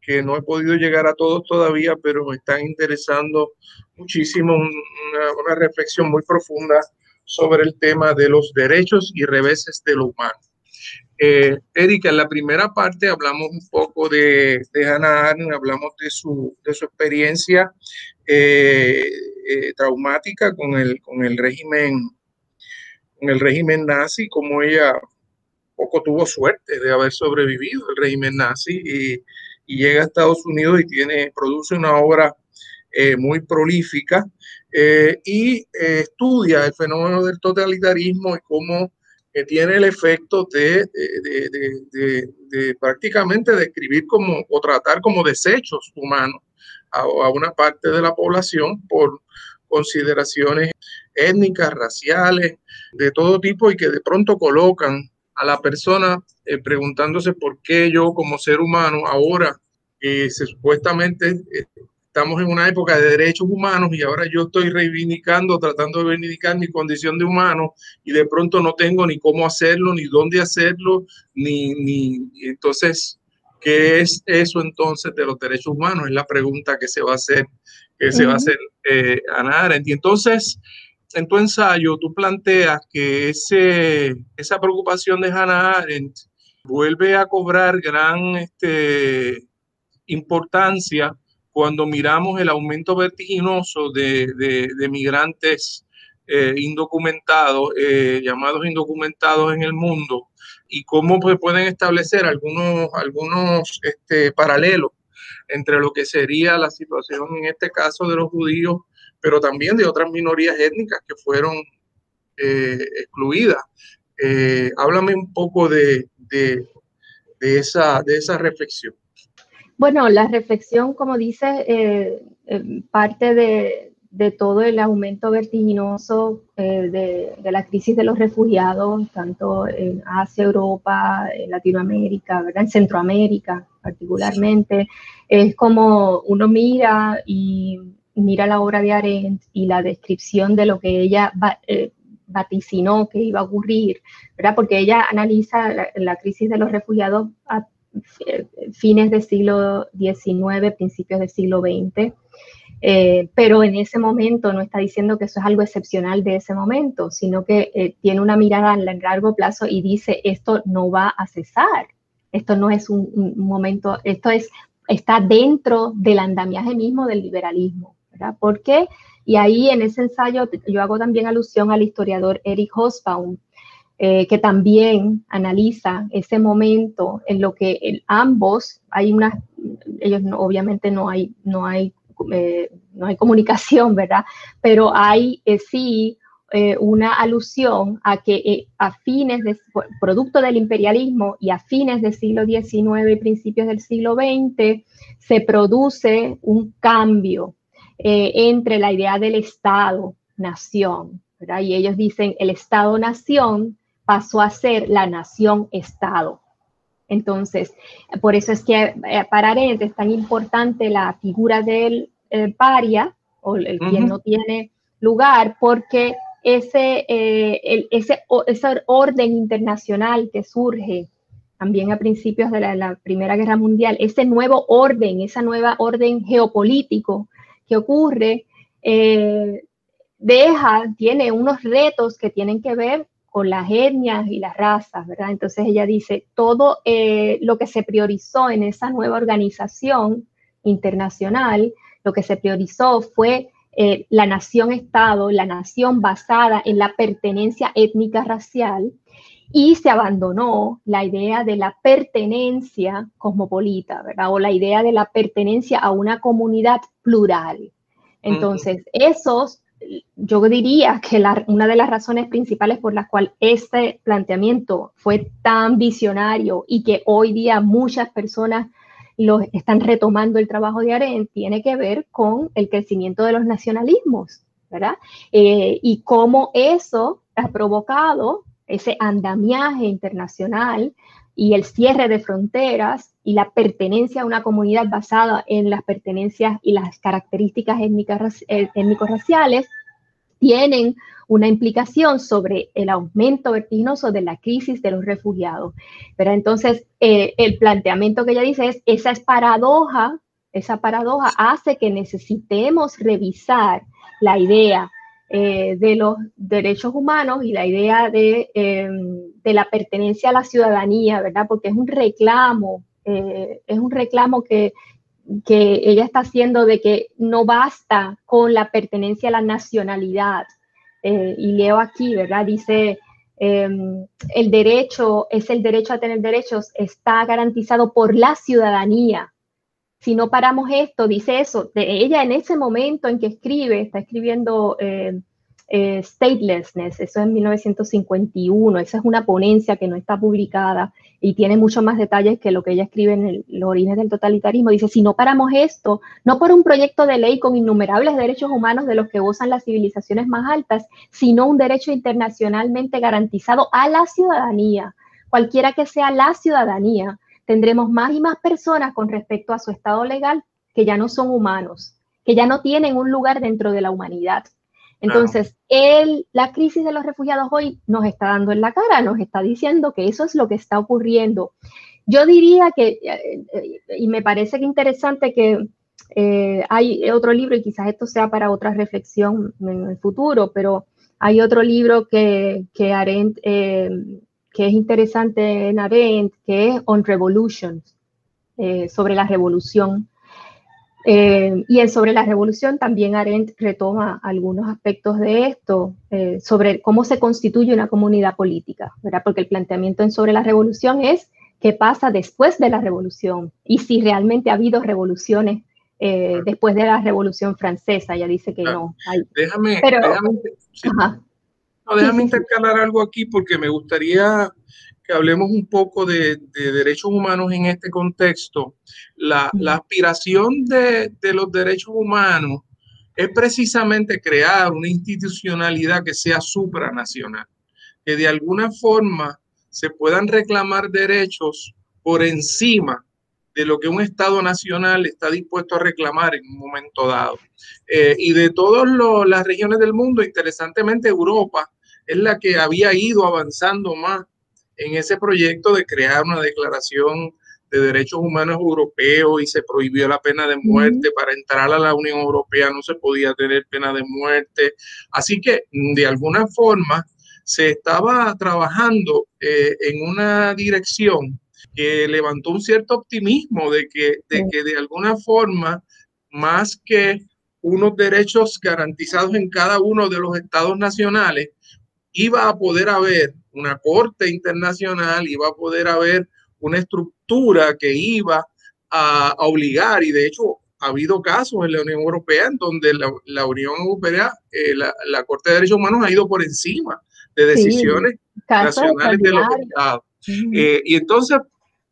que no he podido llegar a todos todavía, pero me están interesando muchísimo una, reflexión muy profunda sobre el tema de los derechos y reveses de lo humano. Eh, Erika, en la primera parte hablamos un poco de, de Hannah Arendt, hablamos de su, de su experiencia eh, eh, traumática con el, con el régimen con el régimen nazi, como ella poco tuvo suerte de haber sobrevivido el régimen nazi y y llega a Estados Unidos y tiene, produce una obra eh, muy prolífica eh, y eh, estudia el fenómeno del totalitarismo y cómo tiene el efecto de, prácticamente describir como o tratar como desechos humanos a, a, una parte de la población por consideraciones étnicas, raciales, de todo tipo y que de pronto colocan a la persona preguntándose por qué yo como ser humano ahora que supuestamente eh, estamos en una época de derechos humanos y ahora yo estoy reivindicando, tratando de reivindicar mi condición de humano y de pronto no tengo ni cómo hacerlo, ni dónde hacerlo, ni, ni entonces, ¿qué es eso entonces de los derechos humanos? Es la pregunta que se va a hacer, que se va a hacer eh, Ana Arendt. Y entonces, en tu ensayo, tú planteas que ese, esa preocupación de Hannah Arendt vuelve a cobrar gran este, importancia cuando miramos el aumento vertiginoso de, de, migrantes eh, indocumentados, eh, llamados indocumentados en el mundo, y cómo se pueden establecer algunos, algunos este, paralelos entre lo que sería la situación en este caso de los judíos, pero también de otras minorías étnicas que fueron eh, excluidas. háblame un poco de, de, de, esa, de esa reflexión. Bueno, la reflexión, como dice, eh, eh, parte de, todo el aumento vertiginoso eh, de, la crisis de los refugiados, tanto en Asia, Europa, en Latinoamérica, ¿verdad? en Centroamérica particularmente. Es como uno mira y mira la obra de Arendt y la descripción de lo que ella vaticinó que iba a ocurrir, ¿verdad? porque ella analiza la, crisis de los refugiados fines del siglo XIX, principios del siglo XX. Eh, pero en ese momento no está diciendo que eso es algo excepcional de ese momento, sino que eh, tiene una mirada a largo plazo y dice esto no va a cesar, esto no es un, un momento, esto es, está dentro del andamiaje mismo del liberalismo, ¿verdad? ¿Por qué? Y ahí en ese ensayo yo hago también alusión al historiador Eric Hobsbawm, eh, que también analiza ese momento en lo que ambos, hay una, ellos obviamente no hay, no hay, eh, no hay comunicación, ¿verdad? Pero hay eh, sí una alusión a que a fines de, producto del imperialismo y a fines del siglo XIX y principios del siglo XX, se produce un cambio entre la idea del Estado-nación, y ellos dicen el Estado-nación pasó a ser la nación-estado. Entonces, por eso es que eh, para Arendt es tan importante la figura del eh, paria o el quien no tiene lugar, porque ese, eh, ese, ese, orden internacional que surge también a principios de la, Primera Guerra Mundial, ese nuevo orden, esa nueva orden geopolítico ocurre, deja, tiene unos retos que tienen que ver con las etnias y las razas, ¿verdad? Entonces ella dice, todo eh, lo que se priorizó en esa nueva organización internacional, lo que se priorizó fue eh, la nación-estado, la nación basada en la pertenencia étnica racial, y se abandonó la idea de la pertenencia cosmopolita, ¿verdad? O la idea de la pertenencia a una comunidad plural. Entonces, esos yo diría que una de las razones principales por las cuales este planteamiento fue tan visionario y que hoy día muchas personas lo están retomando el trabajo de Arendt tiene que ver con el crecimiento de los nacionalismos, ¿verdad? Eh, y cómo eso ha provocado ese andamiaje internacional y el cierre de fronteras y la pertenencia a una comunidad basada en las pertenencias y las características eh, étnico-raciales tienen una implicación sobre el aumento vertiginoso de la crisis de los refugiados. Pero entonces, eh, el planteamiento que ella dice es, esa es paradoja, esa paradoja hace que necesitemos revisar la idea eh, de los derechos humanos y la idea de, em, de, la pertenencia a la ciudadanía, ¿verdad? Porque es un reclamo, eh, es un reclamo que, que ella está haciendo de que no basta con la pertenencia a la nacionalidad. Eh, y leo aquí, ¿verdad? Dice, em, el derecho es el derecho a tener derechos, está garantizado por la ciudadanía, si no paramos esto, dice eso, de ella en ese momento en que escribe, está escribiendo eh, eh, Statelessness, eso es en 1951, esa es una ponencia que no está publicada y tiene mucho más detalles que lo que ella escribe en los orígenes del totalitarismo. Dice, si no paramos esto, no por un proyecto de ley con innumerables derechos humanos de los que gozan las civilizaciones más altas, sino un derecho internacionalmente garantizado a la ciudadanía, cualquiera que sea la ciudadanía, tendremos más y más personas con respecto a su estado legal que ya no son humanos, que ya no tienen un lugar dentro de la humanidad. Entonces, la crisis de los refugiados hoy nos está dando en la cara, nos está diciendo que eso es lo que está ocurriendo. Yo diría que, eh, eh, y me parece que interesante que eh, hay otro libro, y quizás esto sea para otra reflexión en el futuro, pero hay otro libro que, que Arendt que es interesante en Arendt, que es On Revolution, eh, sobre la revolución. Eh, y en sobre la revolución también Arendt retoma algunos aspectos de esto, eh, sobre cómo se constituye una comunidad política, ¿verdad? Porque el planteamiento en sobre la revolución es qué pasa después de la revolución y si realmente ha habido revoluciones después de la revolución francesa. Ella dice que no. déjame, déjame, no, déjame intercalar algo aquí porque me gustaría que hablemos un poco de, derechos humanos en este contexto. La, aspiración de, los derechos humanos es precisamente crear una institucionalidad que sea supranacional, que de alguna forma se puedan reclamar derechos por encima de lo que un Estado nacional está dispuesto a reclamar en un momento dado. Eh, y de todas las regiones del mundo, interesantemente Europa es la que había ido avanzando más en ese proyecto de crear una declaración de Derechos Humanos Europeo y se prohibió la pena de muerte. Para entrar a la Unión Europea no se podía tener pena de muerte. Así que de alguna forma se estaba trabajando eh, en una dirección que levantó un cierto optimismo de que, de que de alguna forma, más que unos derechos garantizados en cada uno de los estados nacionales, iba a poder haber una corte internacional, iba a poder haber una estructura que iba a, obligar, y de hecho ha habido casos en la Unión Europea en donde la, Unión Europea, eh, la, Corte de Derechos Humanos ha ido por encima de decisiones nacionales de los estados. Eh, y entonces,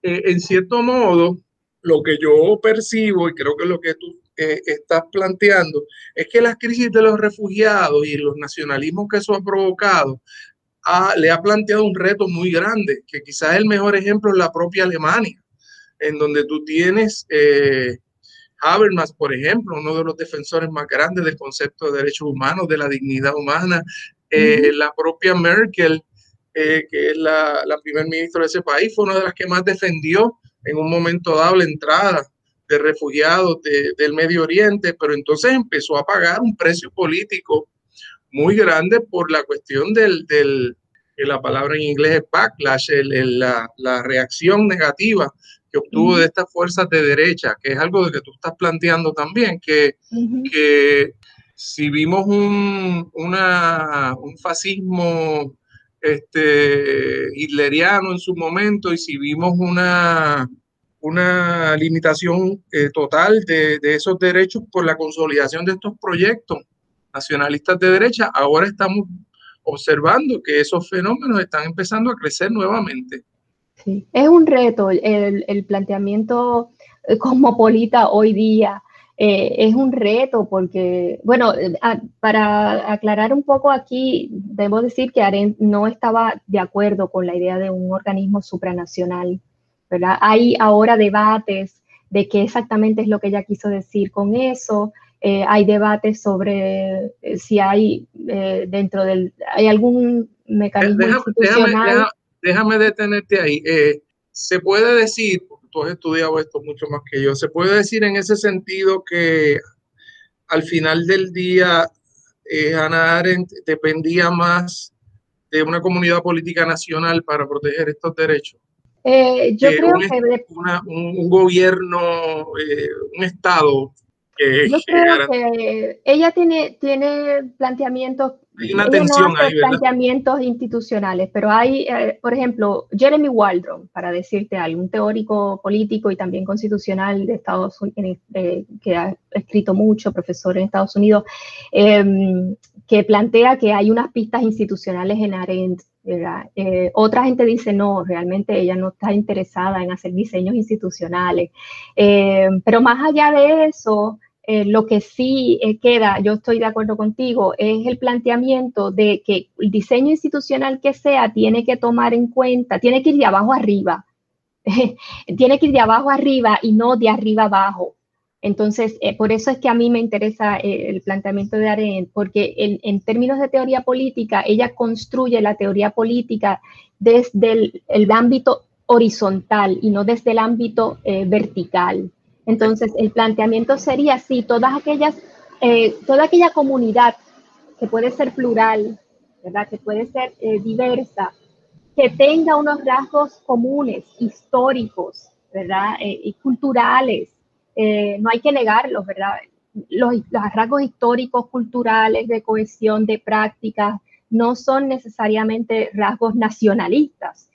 eh, en cierto modo, lo que yo percibo, y creo que lo que tú estás planteando, es que la crisis de los refugiados y los nacionalismos que eso ha provocado le ha planteado un reto muy grande, que quizás el mejor ejemplo es la propia Alemania, en donde tú tienes eh, Habermas, por ejemplo, uno de los defensores más grandes del concepto de derechos humanos, de la dignidad humana, eh, la propia Merkel, eh, que es la, la primer ministro de ese país, fue una de las que más defendió en un momento dado la entrada de refugiados del Medio Oriente, pero entonces empezó a pagar un precio político muy grande por la cuestión del, del la palabra en inglés es backlash, la, la, reacción negativa que obtuvo de estas fuerzas de derecha, que es algo de que tú estás planteando también, que, que si vimos un, una, un fascismo este, hitleriano en su momento y si vimos una, una limitación eh, total de, esos derechos por la consolidación de estos proyectos, nacionalistas de derecha, ahora estamos observando que esos fenómenos están empezando a crecer nuevamente. Sí, es un reto el, planteamiento cosmopolita hoy día. Eh, es un reto porque, bueno, para aclarar un poco aquí, debo decir que Arendt no estaba de acuerdo con la idea de un organismo supranacional, ¿verdad? Hay ahora debates de qué exactamente es lo que ella quiso decir con eso. Eh, hay debates sobre eh, si hay eh, dentro del, hay algún mecanismo institucional. Déjame, detenerte ahí. se puede decir, tú has estudiado esto mucho más que yo, se puede decir en ese sentido que al final del día Hannah Arendt dependía más de una comunidad política nacional para proteger estos derechos. Yo creo que un, gobierno, un Estado yo creo que ella tiene, tiene planteamientos, una tensión planteamientos institucionales, pero hay, eh, por ejemplo, Jeremy Waldron, para decirte algo, un teórico político y también constitucional de Estados Unidos, eh, que ha escrito mucho, profesor en Estados Unidos, em, que plantea que hay unas pistas institucionales en Arendt eh, otra gente dice, no, realmente ella no está interesada en hacer diseños institucionales. Em, pero más allá de eso, eh, lo que sí eh, queda, yo estoy de acuerdo contigo, es el planteamiento de que el diseño institucional que sea tiene que tomar en cuenta, tiene que ir de abajo arriba, tiene que ir de abajo arriba y no de arriba abajo. Entonces, eh, por eso es que a mí me interesa el planteamiento de Arendt, porque en, términos de teoría política, ella construye la teoría política desde el, ámbito horizontal y no desde el ámbito vertical. Entonces, el planteamiento sería si todas aquellas, eh, toda aquella comunidad que puede ser plural, ¿verdad? Que puede ser eh, diversa, que tenga unos rasgos comunes, históricos, ¿verdad? Eh, y culturales, no hay que negarlos, ¿verdad? Los, los, rasgos históricos, culturales, de cohesión, de prácticas, no son necesariamente rasgos nacionalistas,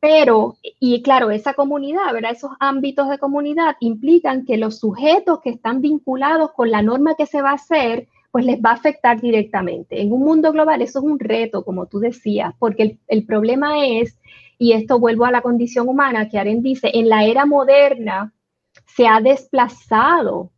pero, y claro, esa comunidad. Esos ámbitos de comunidad implican que los sujetos que están vinculados con la norma que se va a hacer, pues les va a afectar directamente. En un mundo global eso es un reto, como tú decías, porque el, problema es, y esto vuelvo a la condición humana, que Aren dice, en la era moderna se ha desplazado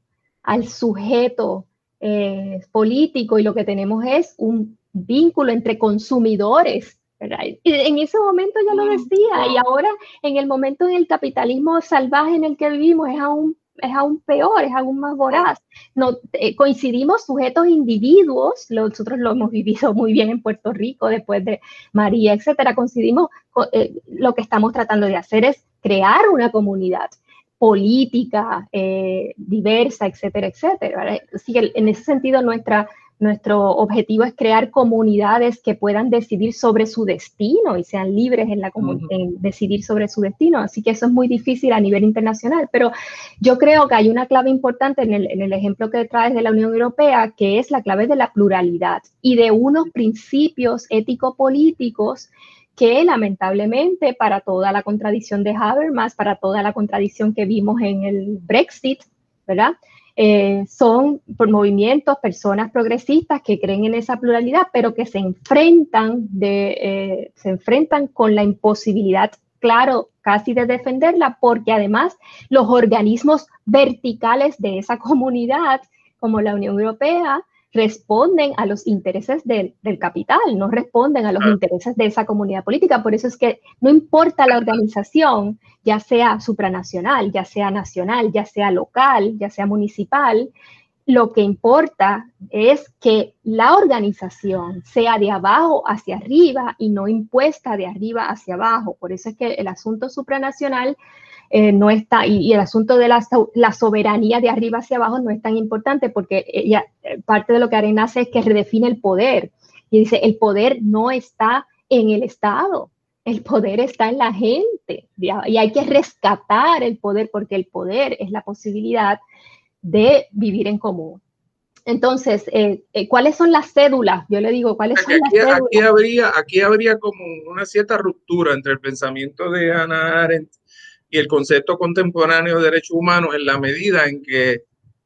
al sujeto eh, político y lo que tenemos es un vínculo entre consumidores en ese momento ya lo decía, y ahora en el momento en el capitalismo salvaje en el que vivimos es aún es aún peor, es aún más voraz. No, eh, coincidimos sujetos individuos, nosotros lo hemos vivido muy bien en Puerto Rico después de María, etcétera. Coincidimos, eh, lo que estamos tratando de hacer es crear una comunidad política eh, diversa, etcétera, etcétera. Así que en ese sentido nuestra nuestro objetivo es crear comunidades que puedan decidir sobre su destino y sean libres en, la en decidir sobre su destino. Así que eso es muy difícil a nivel internacional, pero yo creo que hay una clave importante en el, en el ejemplo que traes de la Unión Europea, que es la clave de la pluralidad y de unos principios ético-políticos que lamentablemente para toda la contradicción de Habermas, para toda la contradicción que vimos en el Brexit, ¿verdad? Eh, son movimientos, personas progresistas que creen en esa pluralidad, pero que se enfrentan, de, eh, se enfrentan con la imposibilidad, claro, casi de defenderla, porque además los organismos verticales de esa comunidad, como la Unión Europea, responden a los intereses del, capital, no responden a los intereses de esa comunidad política. Por eso es que no importa la organización, ya sea supranacional, ya sea nacional, ya sea local, ya sea municipal, lo que importa es que la organización sea de abajo hacia arriba y no impuesta de arriba hacia abajo. Por eso es que el asunto supranacional eh, no está, y, el asunto de la, la, soberanía de arriba hacia abajo no es tan importante porque ella, eh, parte de lo que Arena hace es que redefine el poder. Y dice, el poder no está en el Estado, el poder está en la gente. Y hay que rescatar el poder porque el poder es la posibilidad de vivir en común. Entonces, eh, ¿cuáles son las cédulas? Yo le digo, ¿cuáles son las cédulas? Aquí habría, aquí habría como una cierta ruptura entre el pensamiento de Hannah Arendt y el concepto contemporáneo de derechos humanos en la medida en que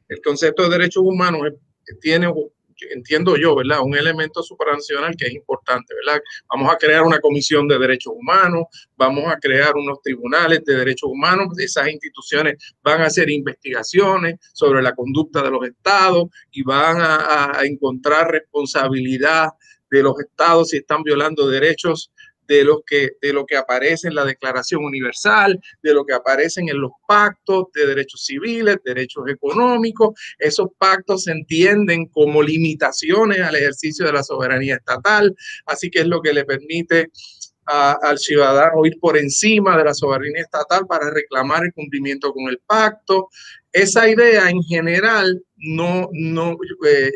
el concepto de derechos humanos tiene, entiendo yo, ¿verdad? Un elemento supranacional que es importante, ¿verdad? Vamos a crear una comisión de derechos humanos, vamos a crear unos tribunales de derechos humanos, esas instituciones van a hacer investigaciones sobre la conducta de los estados y van a, a encontrar responsabilidad de los estados si están violando derechos de lo, que, de lo que aparece en la Declaración Universal, de lo que aparecen en los pactos de derechos civiles, derechos económicos. Esos pactos se entienden como limitaciones al ejercicio de la soberanía estatal, así que es lo que le permite al ciudadano ir por encima de la soberanía estatal para reclamar el cumplimiento con el pacto. Esa idea en general no, no, eh,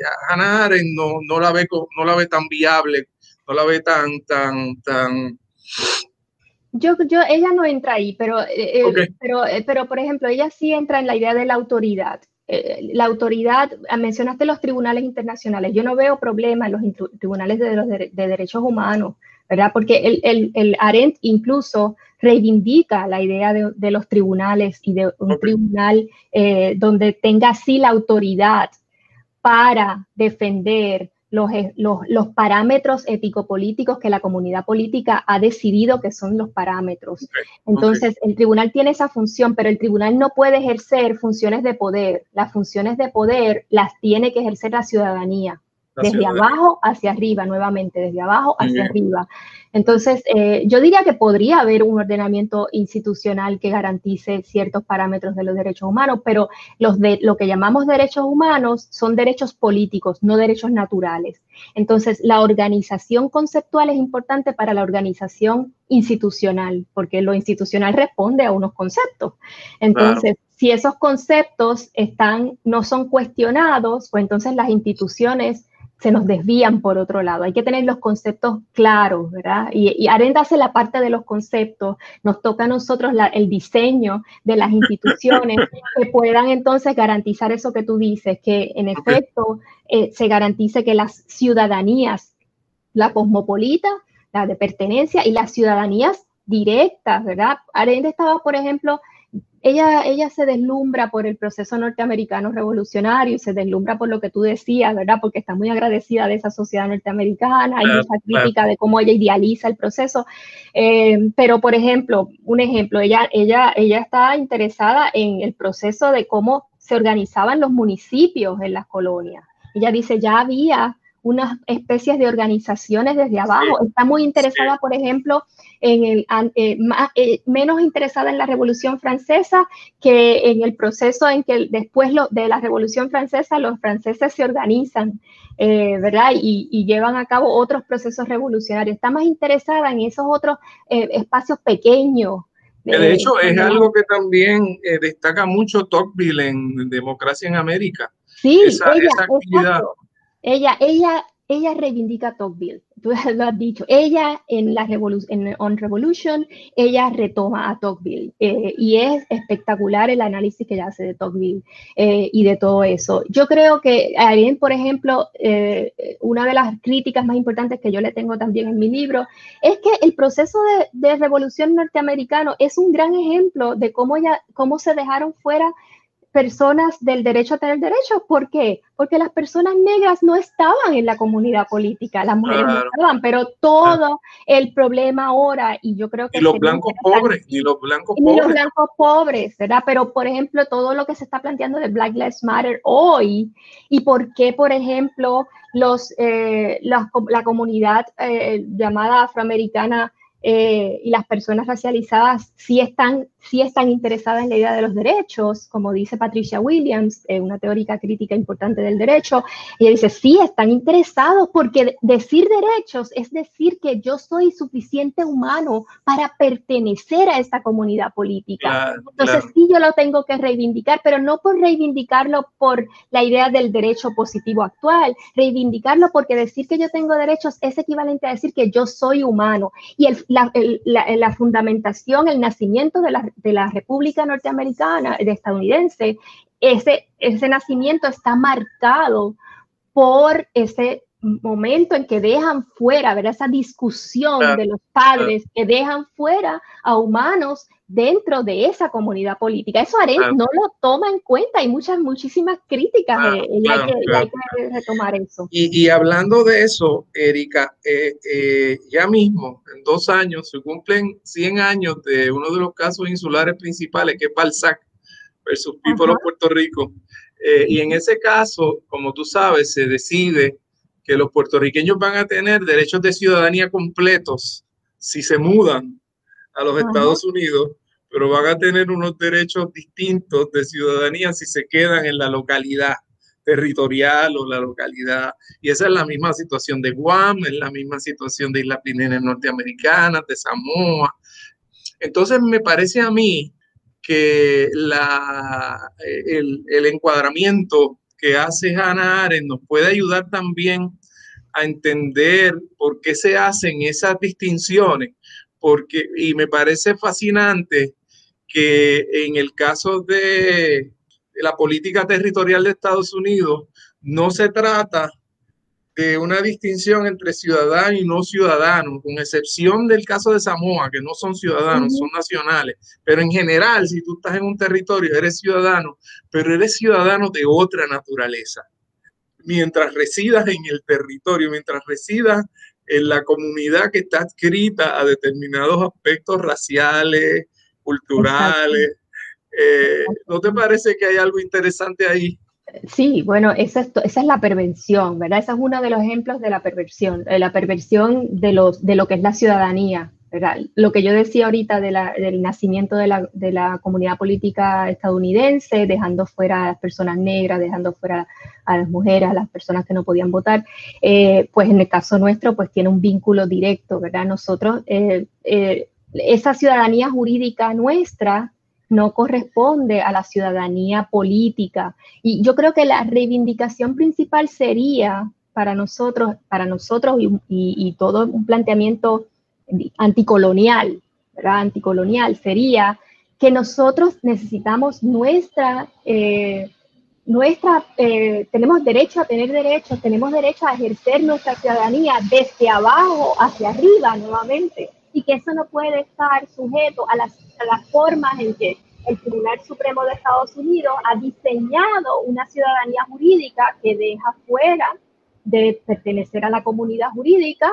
no, no, la ve, no la ve tan viable no la ve tan, tan, tan... Yo, yo, ella no entra ahí, pero, eh, eh, pero, eh, pero, por ejemplo, ella sí entra en la idea de la autoridad. la autoridad, ah, mencionaste los tribunales internacionales, yo no veo problema en los tribunales de, los de, derechos humanos, ¿verdad? Porque el, el, el, Arendt incluso reivindica la idea de, de los tribunales y de un tribunal donde tenga así la autoridad para defender eh, los, los, parámetros ético-políticos que la comunidad política ha decidido que son los parámetros. Entonces, el tribunal tiene esa función, pero el tribunal no puede ejercer funciones de poder. Las funciones de poder las tiene que ejercer la ciudadanía desde abajo hacia arriba, nuevamente, desde abajo hacia arriba. Entonces, eh, yo diría que podría haber un ordenamiento institucional que garantice ciertos parámetros de los derechos humanos, pero los de lo que llamamos derechos humanos son derechos políticos, no derechos naturales. Entonces, la organización conceptual es importante para la organización institucional, porque lo institucional responde a unos conceptos. Entonces, si esos conceptos están, no son cuestionados, pues entonces las instituciones se nos desvían por otro lado. Hay que tener los conceptos claros, ¿verdad? Y, y Arenda hace la parte de los conceptos, nos toca a nosotros el diseño de las instituciones que puedan entonces garantizar eso que tú dices, que en efecto eh, se garantice que las ciudadanías, la cosmopolita, la de pertenencia y las ciudadanías directas, ¿verdad? Arenda estaba, por ejemplo, ella, ella se deslumbra por el proceso norteamericano revolucionario y se deslumbra por lo que tú decías, ¿verdad? Porque está muy agradecida de esa sociedad norteamericana, hay mucha crítica de cómo ella idealiza el proceso. Eh, pero, por ejemplo, un ejemplo, ella, ella, ella está interesada en el proceso de cómo se organizaban los municipios en las colonias. Ella dice, ya había unas especies de organizaciones desde abajo. Está muy interesada, por ejemplo, en el, eh, eh, menos interesada en la Revolución Francesa que en el proceso en que después de la Revolución Francesa los franceses se organizan, eh, ¿verdad? Y, llevan a cabo otros procesos revolucionarios. Está más interesada en esos otros espacios pequeños. de hecho, es algo que también destaca mucho Tocqueville en Democracia en América. Sí, ella, ella, ella, ella reivindica Tocqueville tú lo has dicho, ella en la en On Revolution, ella retoma a Tocqueville eh, y es espectacular el análisis que ella hace de Tocqueville eh, y de todo eso. Yo creo que, alguien, por ejemplo, eh, una de las críticas más importantes que yo le tengo también en mi libro es que el proceso de, de revolución norteamericano es un gran ejemplo de cómo, ella, cómo se dejaron fuera personas del derecho a tener derechos. ¿Por qué? Porque las personas negras no estaban en la comunidad política, las mujeres no estaban, pero todo el problema ahora, y yo creo que... Y los blancos pobres, y los blancos pobres. los blancos pobres, ¿verdad? Pero, por ejemplo, todo lo que se está planteando de Black Lives Matter hoy, y por qué, por ejemplo, los, eh, la comunidad eh, llamada afroamericana eh, y las personas racializadas sí están, sí están interesadas en la idea de los derechos, como dice Patricia Williams, eh, una teórica crítica importante del derecho. Ella dice, sí, están interesados porque decir derechos es decir que yo soy suficiente humano para pertenecer a esta comunidad política. Entonces sí, yo lo tengo que reivindicar, pero no por reivindicarlo por la idea del derecho positivo actual, reivindicarlo porque decir que yo tengo derechos es equivalente a decir que yo soy humano. Y el, la, fundamentación, el nacimiento de la, de la República Norteamericana, de estadounidense, ese, ese nacimiento está marcado por ese momento en que dejan fuera, ver esa discusión de los padres que dejan fuera a humanos dentro de esa comunidad política. Eso Arendt no lo toma en cuenta. Hay muchas, muchísimas críticas y, hay que, retomar eso. Y, hablando de eso, Erika, eh, eh, ya mismo, en dos años, se cumplen 100 años de uno de los casos insulares principales, que es Balzac versus Pípolo, Puerto Rico. Eh, y en ese caso, como tú sabes, se decide que los puertorriqueños van a tener derechos de ciudadanía completos si se mudan a los Estados Unidos, pero van a tener unos derechos distintos de ciudadanía si se quedan en la localidad territorial o la localidad. Y esa es la misma situación de Guam, es la misma situación de Islas Pirineas Norteamericanas, de Samoa. Entonces me parece a mí que la, el, el encuadramiento que hace Hannah Arendt nos puede ayudar también a entender por qué se hacen esas distinciones, porque, y me parece fascinante que en el caso de la política territorial de Estados Unidos, no se trata de una distinción entre ciudadano y no ciudadano, con excepción del caso de Samoa, que no son ciudadanos, son nacionales. Pero en general, si tú estás en un territorio, eres ciudadano, pero eres ciudadano de otra naturaleza. Mientras residas en el territorio, mientras residas en la comunidad que está adscrita a determinados aspectos raciales, culturales. Eh, ¿No te parece que hay algo interesante ahí? Sí, bueno, esa es, esa la perversión, ¿verdad? Ese es uno de los ejemplos de la perversión, de la perversión de, los, de lo que es la ciudadanía, ¿verdad? Lo que yo decía ahorita del nacimiento de la, de la, comunidad política estadounidense, dejando fuera a las personas negras, dejando fuera a las mujeres, a las personas que no podían votar, eh, pues en el caso nuestro, pues tiene un vínculo directo, ¿verdad? Nosotros, eh, eh, esa ciudadanía jurídica nuestra no corresponde a la ciudadanía política. Y yo creo que la reivindicación principal sería para nosotros, para nosotros y, todo un planteamiento anticolonial, ¿verdad? Anticolonial sería que nosotros necesitamos nuestra, eh, nuestra eh, tenemos derecho a tener derechos, tenemos derecho a ejercer nuestra ciudadanía desde abajo hacia arriba nuevamente y que eso no puede estar sujeto a las, a las formas en que el Tribunal Supremo de Estados Unidos ha diseñado una ciudadanía jurídica que deja fuera de pertenecer a la comunidad jurídica,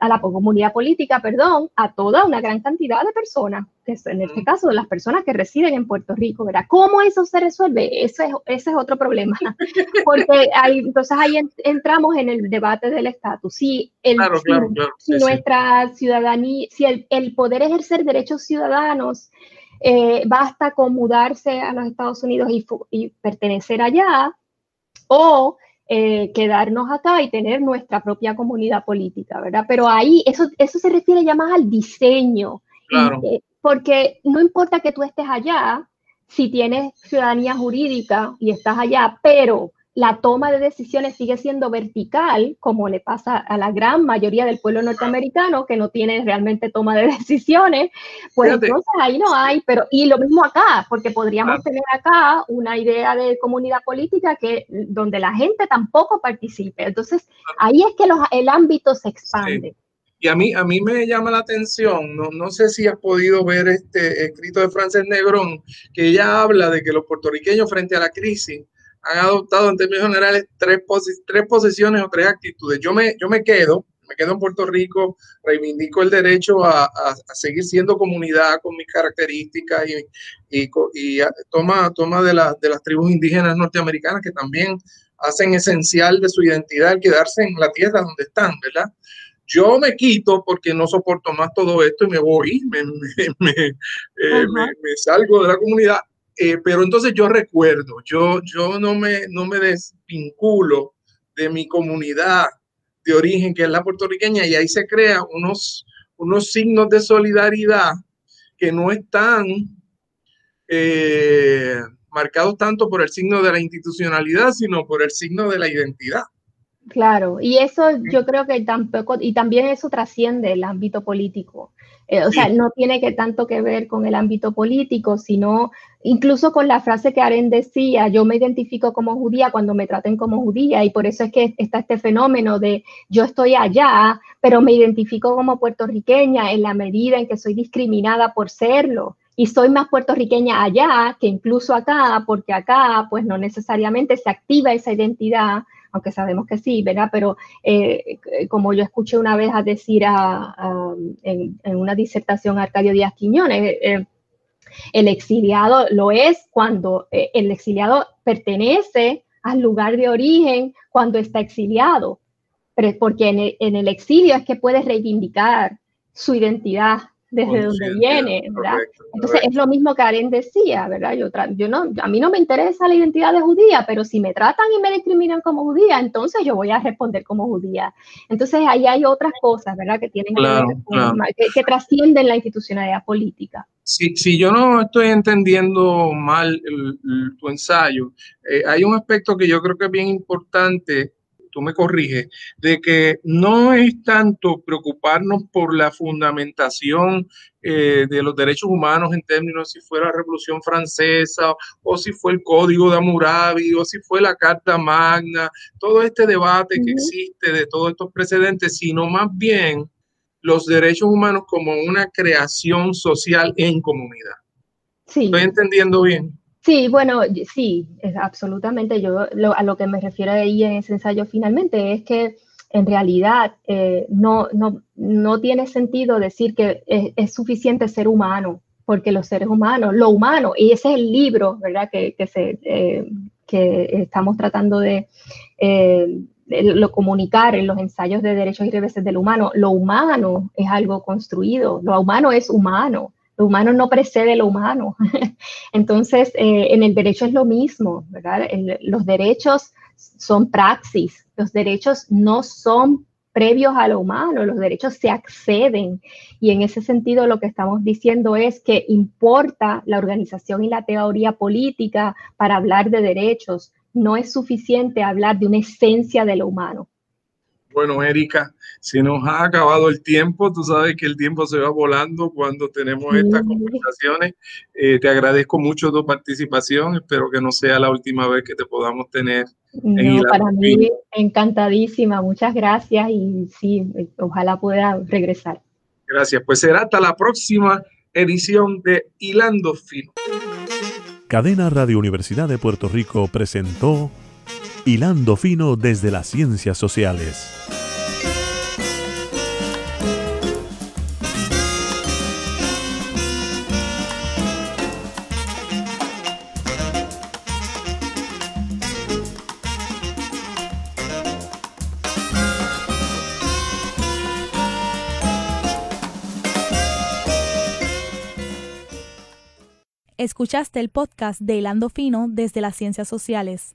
a la comunidad política, perdón, a toda una gran cantidad de personas que en este caso las personas que residen en Puerto Rico, ¿verdad? ¿Cómo eso se resuelve? Eso es, ese es otro problema, porque ahí, entonces ahí entramos en el debate del estatus. Si, el, nuestra ciudadanía, si el, poder ejercer derechos ciudadanos eh, basta con mudarse a los Estados Unidos y, y pertenecer allá, o eh, quedarnos acá y tener nuestra propia comunidad política, ¿verdad? Pero ahí eso, eso se refiere ya más al diseño, claro. Eh, porque no importa que tú estés allá, si tienes ciudadanía jurídica y estás allá, pero la toma de decisiones sigue siendo vertical, como le pasa a la gran mayoría del pueblo norteamericano, que no tiene realmente toma de decisiones, pues entonces ahí no hay, pero y lo mismo acá, porque podríamos tener acá una idea de comunidad política que donde la gente tampoco participe. Entonces ahí es que el ámbito se expande. Y a mí, a mí me llama la atención, no, no sé si has podido ver este escrito de Frances Negrón, que ella habla de que los puertorriqueños frente a la crisis han adoptado en términos generales tres, tres posiciones o tres actitudes. Yo me, yo me quedo, me quedo en Puerto Rico, reivindico el derecho a, a, seguir siendo comunidad con mis características y, y, y toma, toma de, la, de las tribus indígenas norteamericanas que también hacen esencial de su identidad el quedarse en la tierra donde están, ¿verdad? Yo me quito porque no soporto más todo esto y me voy, me, me, eh, me salgo de la comunidad eh, pero entonces yo recuerdo, yo, yo no, me, no me desvinculo de mi comunidad de origen, que es la puertorriqueña, y ahí se crean unos, unos signos de solidaridad que no están eh, marcados tanto por el signo de la institucionalidad, sino por el signo de la identidad. Claro, y eso yo creo que tampoco, y también eso trasciende el ámbito político. Eh, o sea, no tiene que tanto que ver con el ámbito político, sino incluso con la frase que Aren decía, yo me identifico como judía cuando me traten como judía, y por eso es que está este fenómeno de yo estoy allá, pero me identifico como puertorriqueña en la medida en que soy discriminada por serlo. Y soy más puertorriqueña allá que incluso acá, porque acá pues no necesariamente se activa esa identidad aunque sabemos que sí, ¿verdad? Pero eh, como yo escuché una vez a decir en, una disertación a Arcadio Díaz Quiñones, eh, el exiliado lo es cuando eh, el exiliado pertenece al lugar de origen cuando está exiliado, porque en el, en el exilio es que puede reivindicar su identidad desde donde viene, ¿verdad? Entonces es lo mismo que Aren decía, ¿verdad? Yo, yo no, a mí no me interesa la identidad de judía, pero si me tratan y me discriminan como judía, entonces yo voy a responder como judía. Entonces ahí hay otras cosas, ¿verdad? Que tienen que, trascienden la institucionalidad política. Si, si yo no estoy entendiendo mal tu ensayo, eh, hay un aspecto que yo creo que es bien importante tú me corriges, de que no es tanto preocuparnos por la fundamentación eh, de los derechos humanos en términos si fue la Revolución Francesa o si fue el Código de Hammurabi o si fue la Carta Magna, todo este debate que existe de todos estos precedentes, sino más bien los derechos humanos como una creación social en comunidad. Sí. ¿Estoy entendiendo bien? Sí, bueno, sí, absolutamente. Yo a lo que me refiero ahí en ese ensayo finalmente es que en realidad eh, no, no, no, tiene sentido decir que es, suficiente ser humano, porque los seres humanos, lo humano, y ese es el libro, ¿verdad?, que, que se, eh, que estamos tratando de, eh, lo comunicar en los ensayos de derechos y reveses del humano. Lo humano es algo construido, lo humano es humano. Lo humano no precede lo humano. Entonces, eh, en el derecho es lo mismo, ¿verdad? los derechos son praxis, los derechos no son previos a lo humano, los derechos se acceden. Y en ese sentido lo que estamos diciendo es que importa la organización y la teoría política para hablar de derechos. No es suficiente hablar de una esencia de lo humano. Bueno, Erika, se nos ha acabado el tiempo. Tú sabes que el tiempo se va volando cuando tenemos estas conversaciones. Eh, te agradezco mucho tu participación. Espero que no sea la última vez que te podamos tener. No, para mí, encantadísima. Muchas gracias y sí, ojalá pueda regresar. Gracias. Pues será hasta la próxima edición de Hilando Fino. Cadena Radio Universidad de Puerto Rico presentó Hilando Fino desde las Ciencias Sociales. Escuchaste el podcast de Hilando Fino desde las Ciencias Sociales.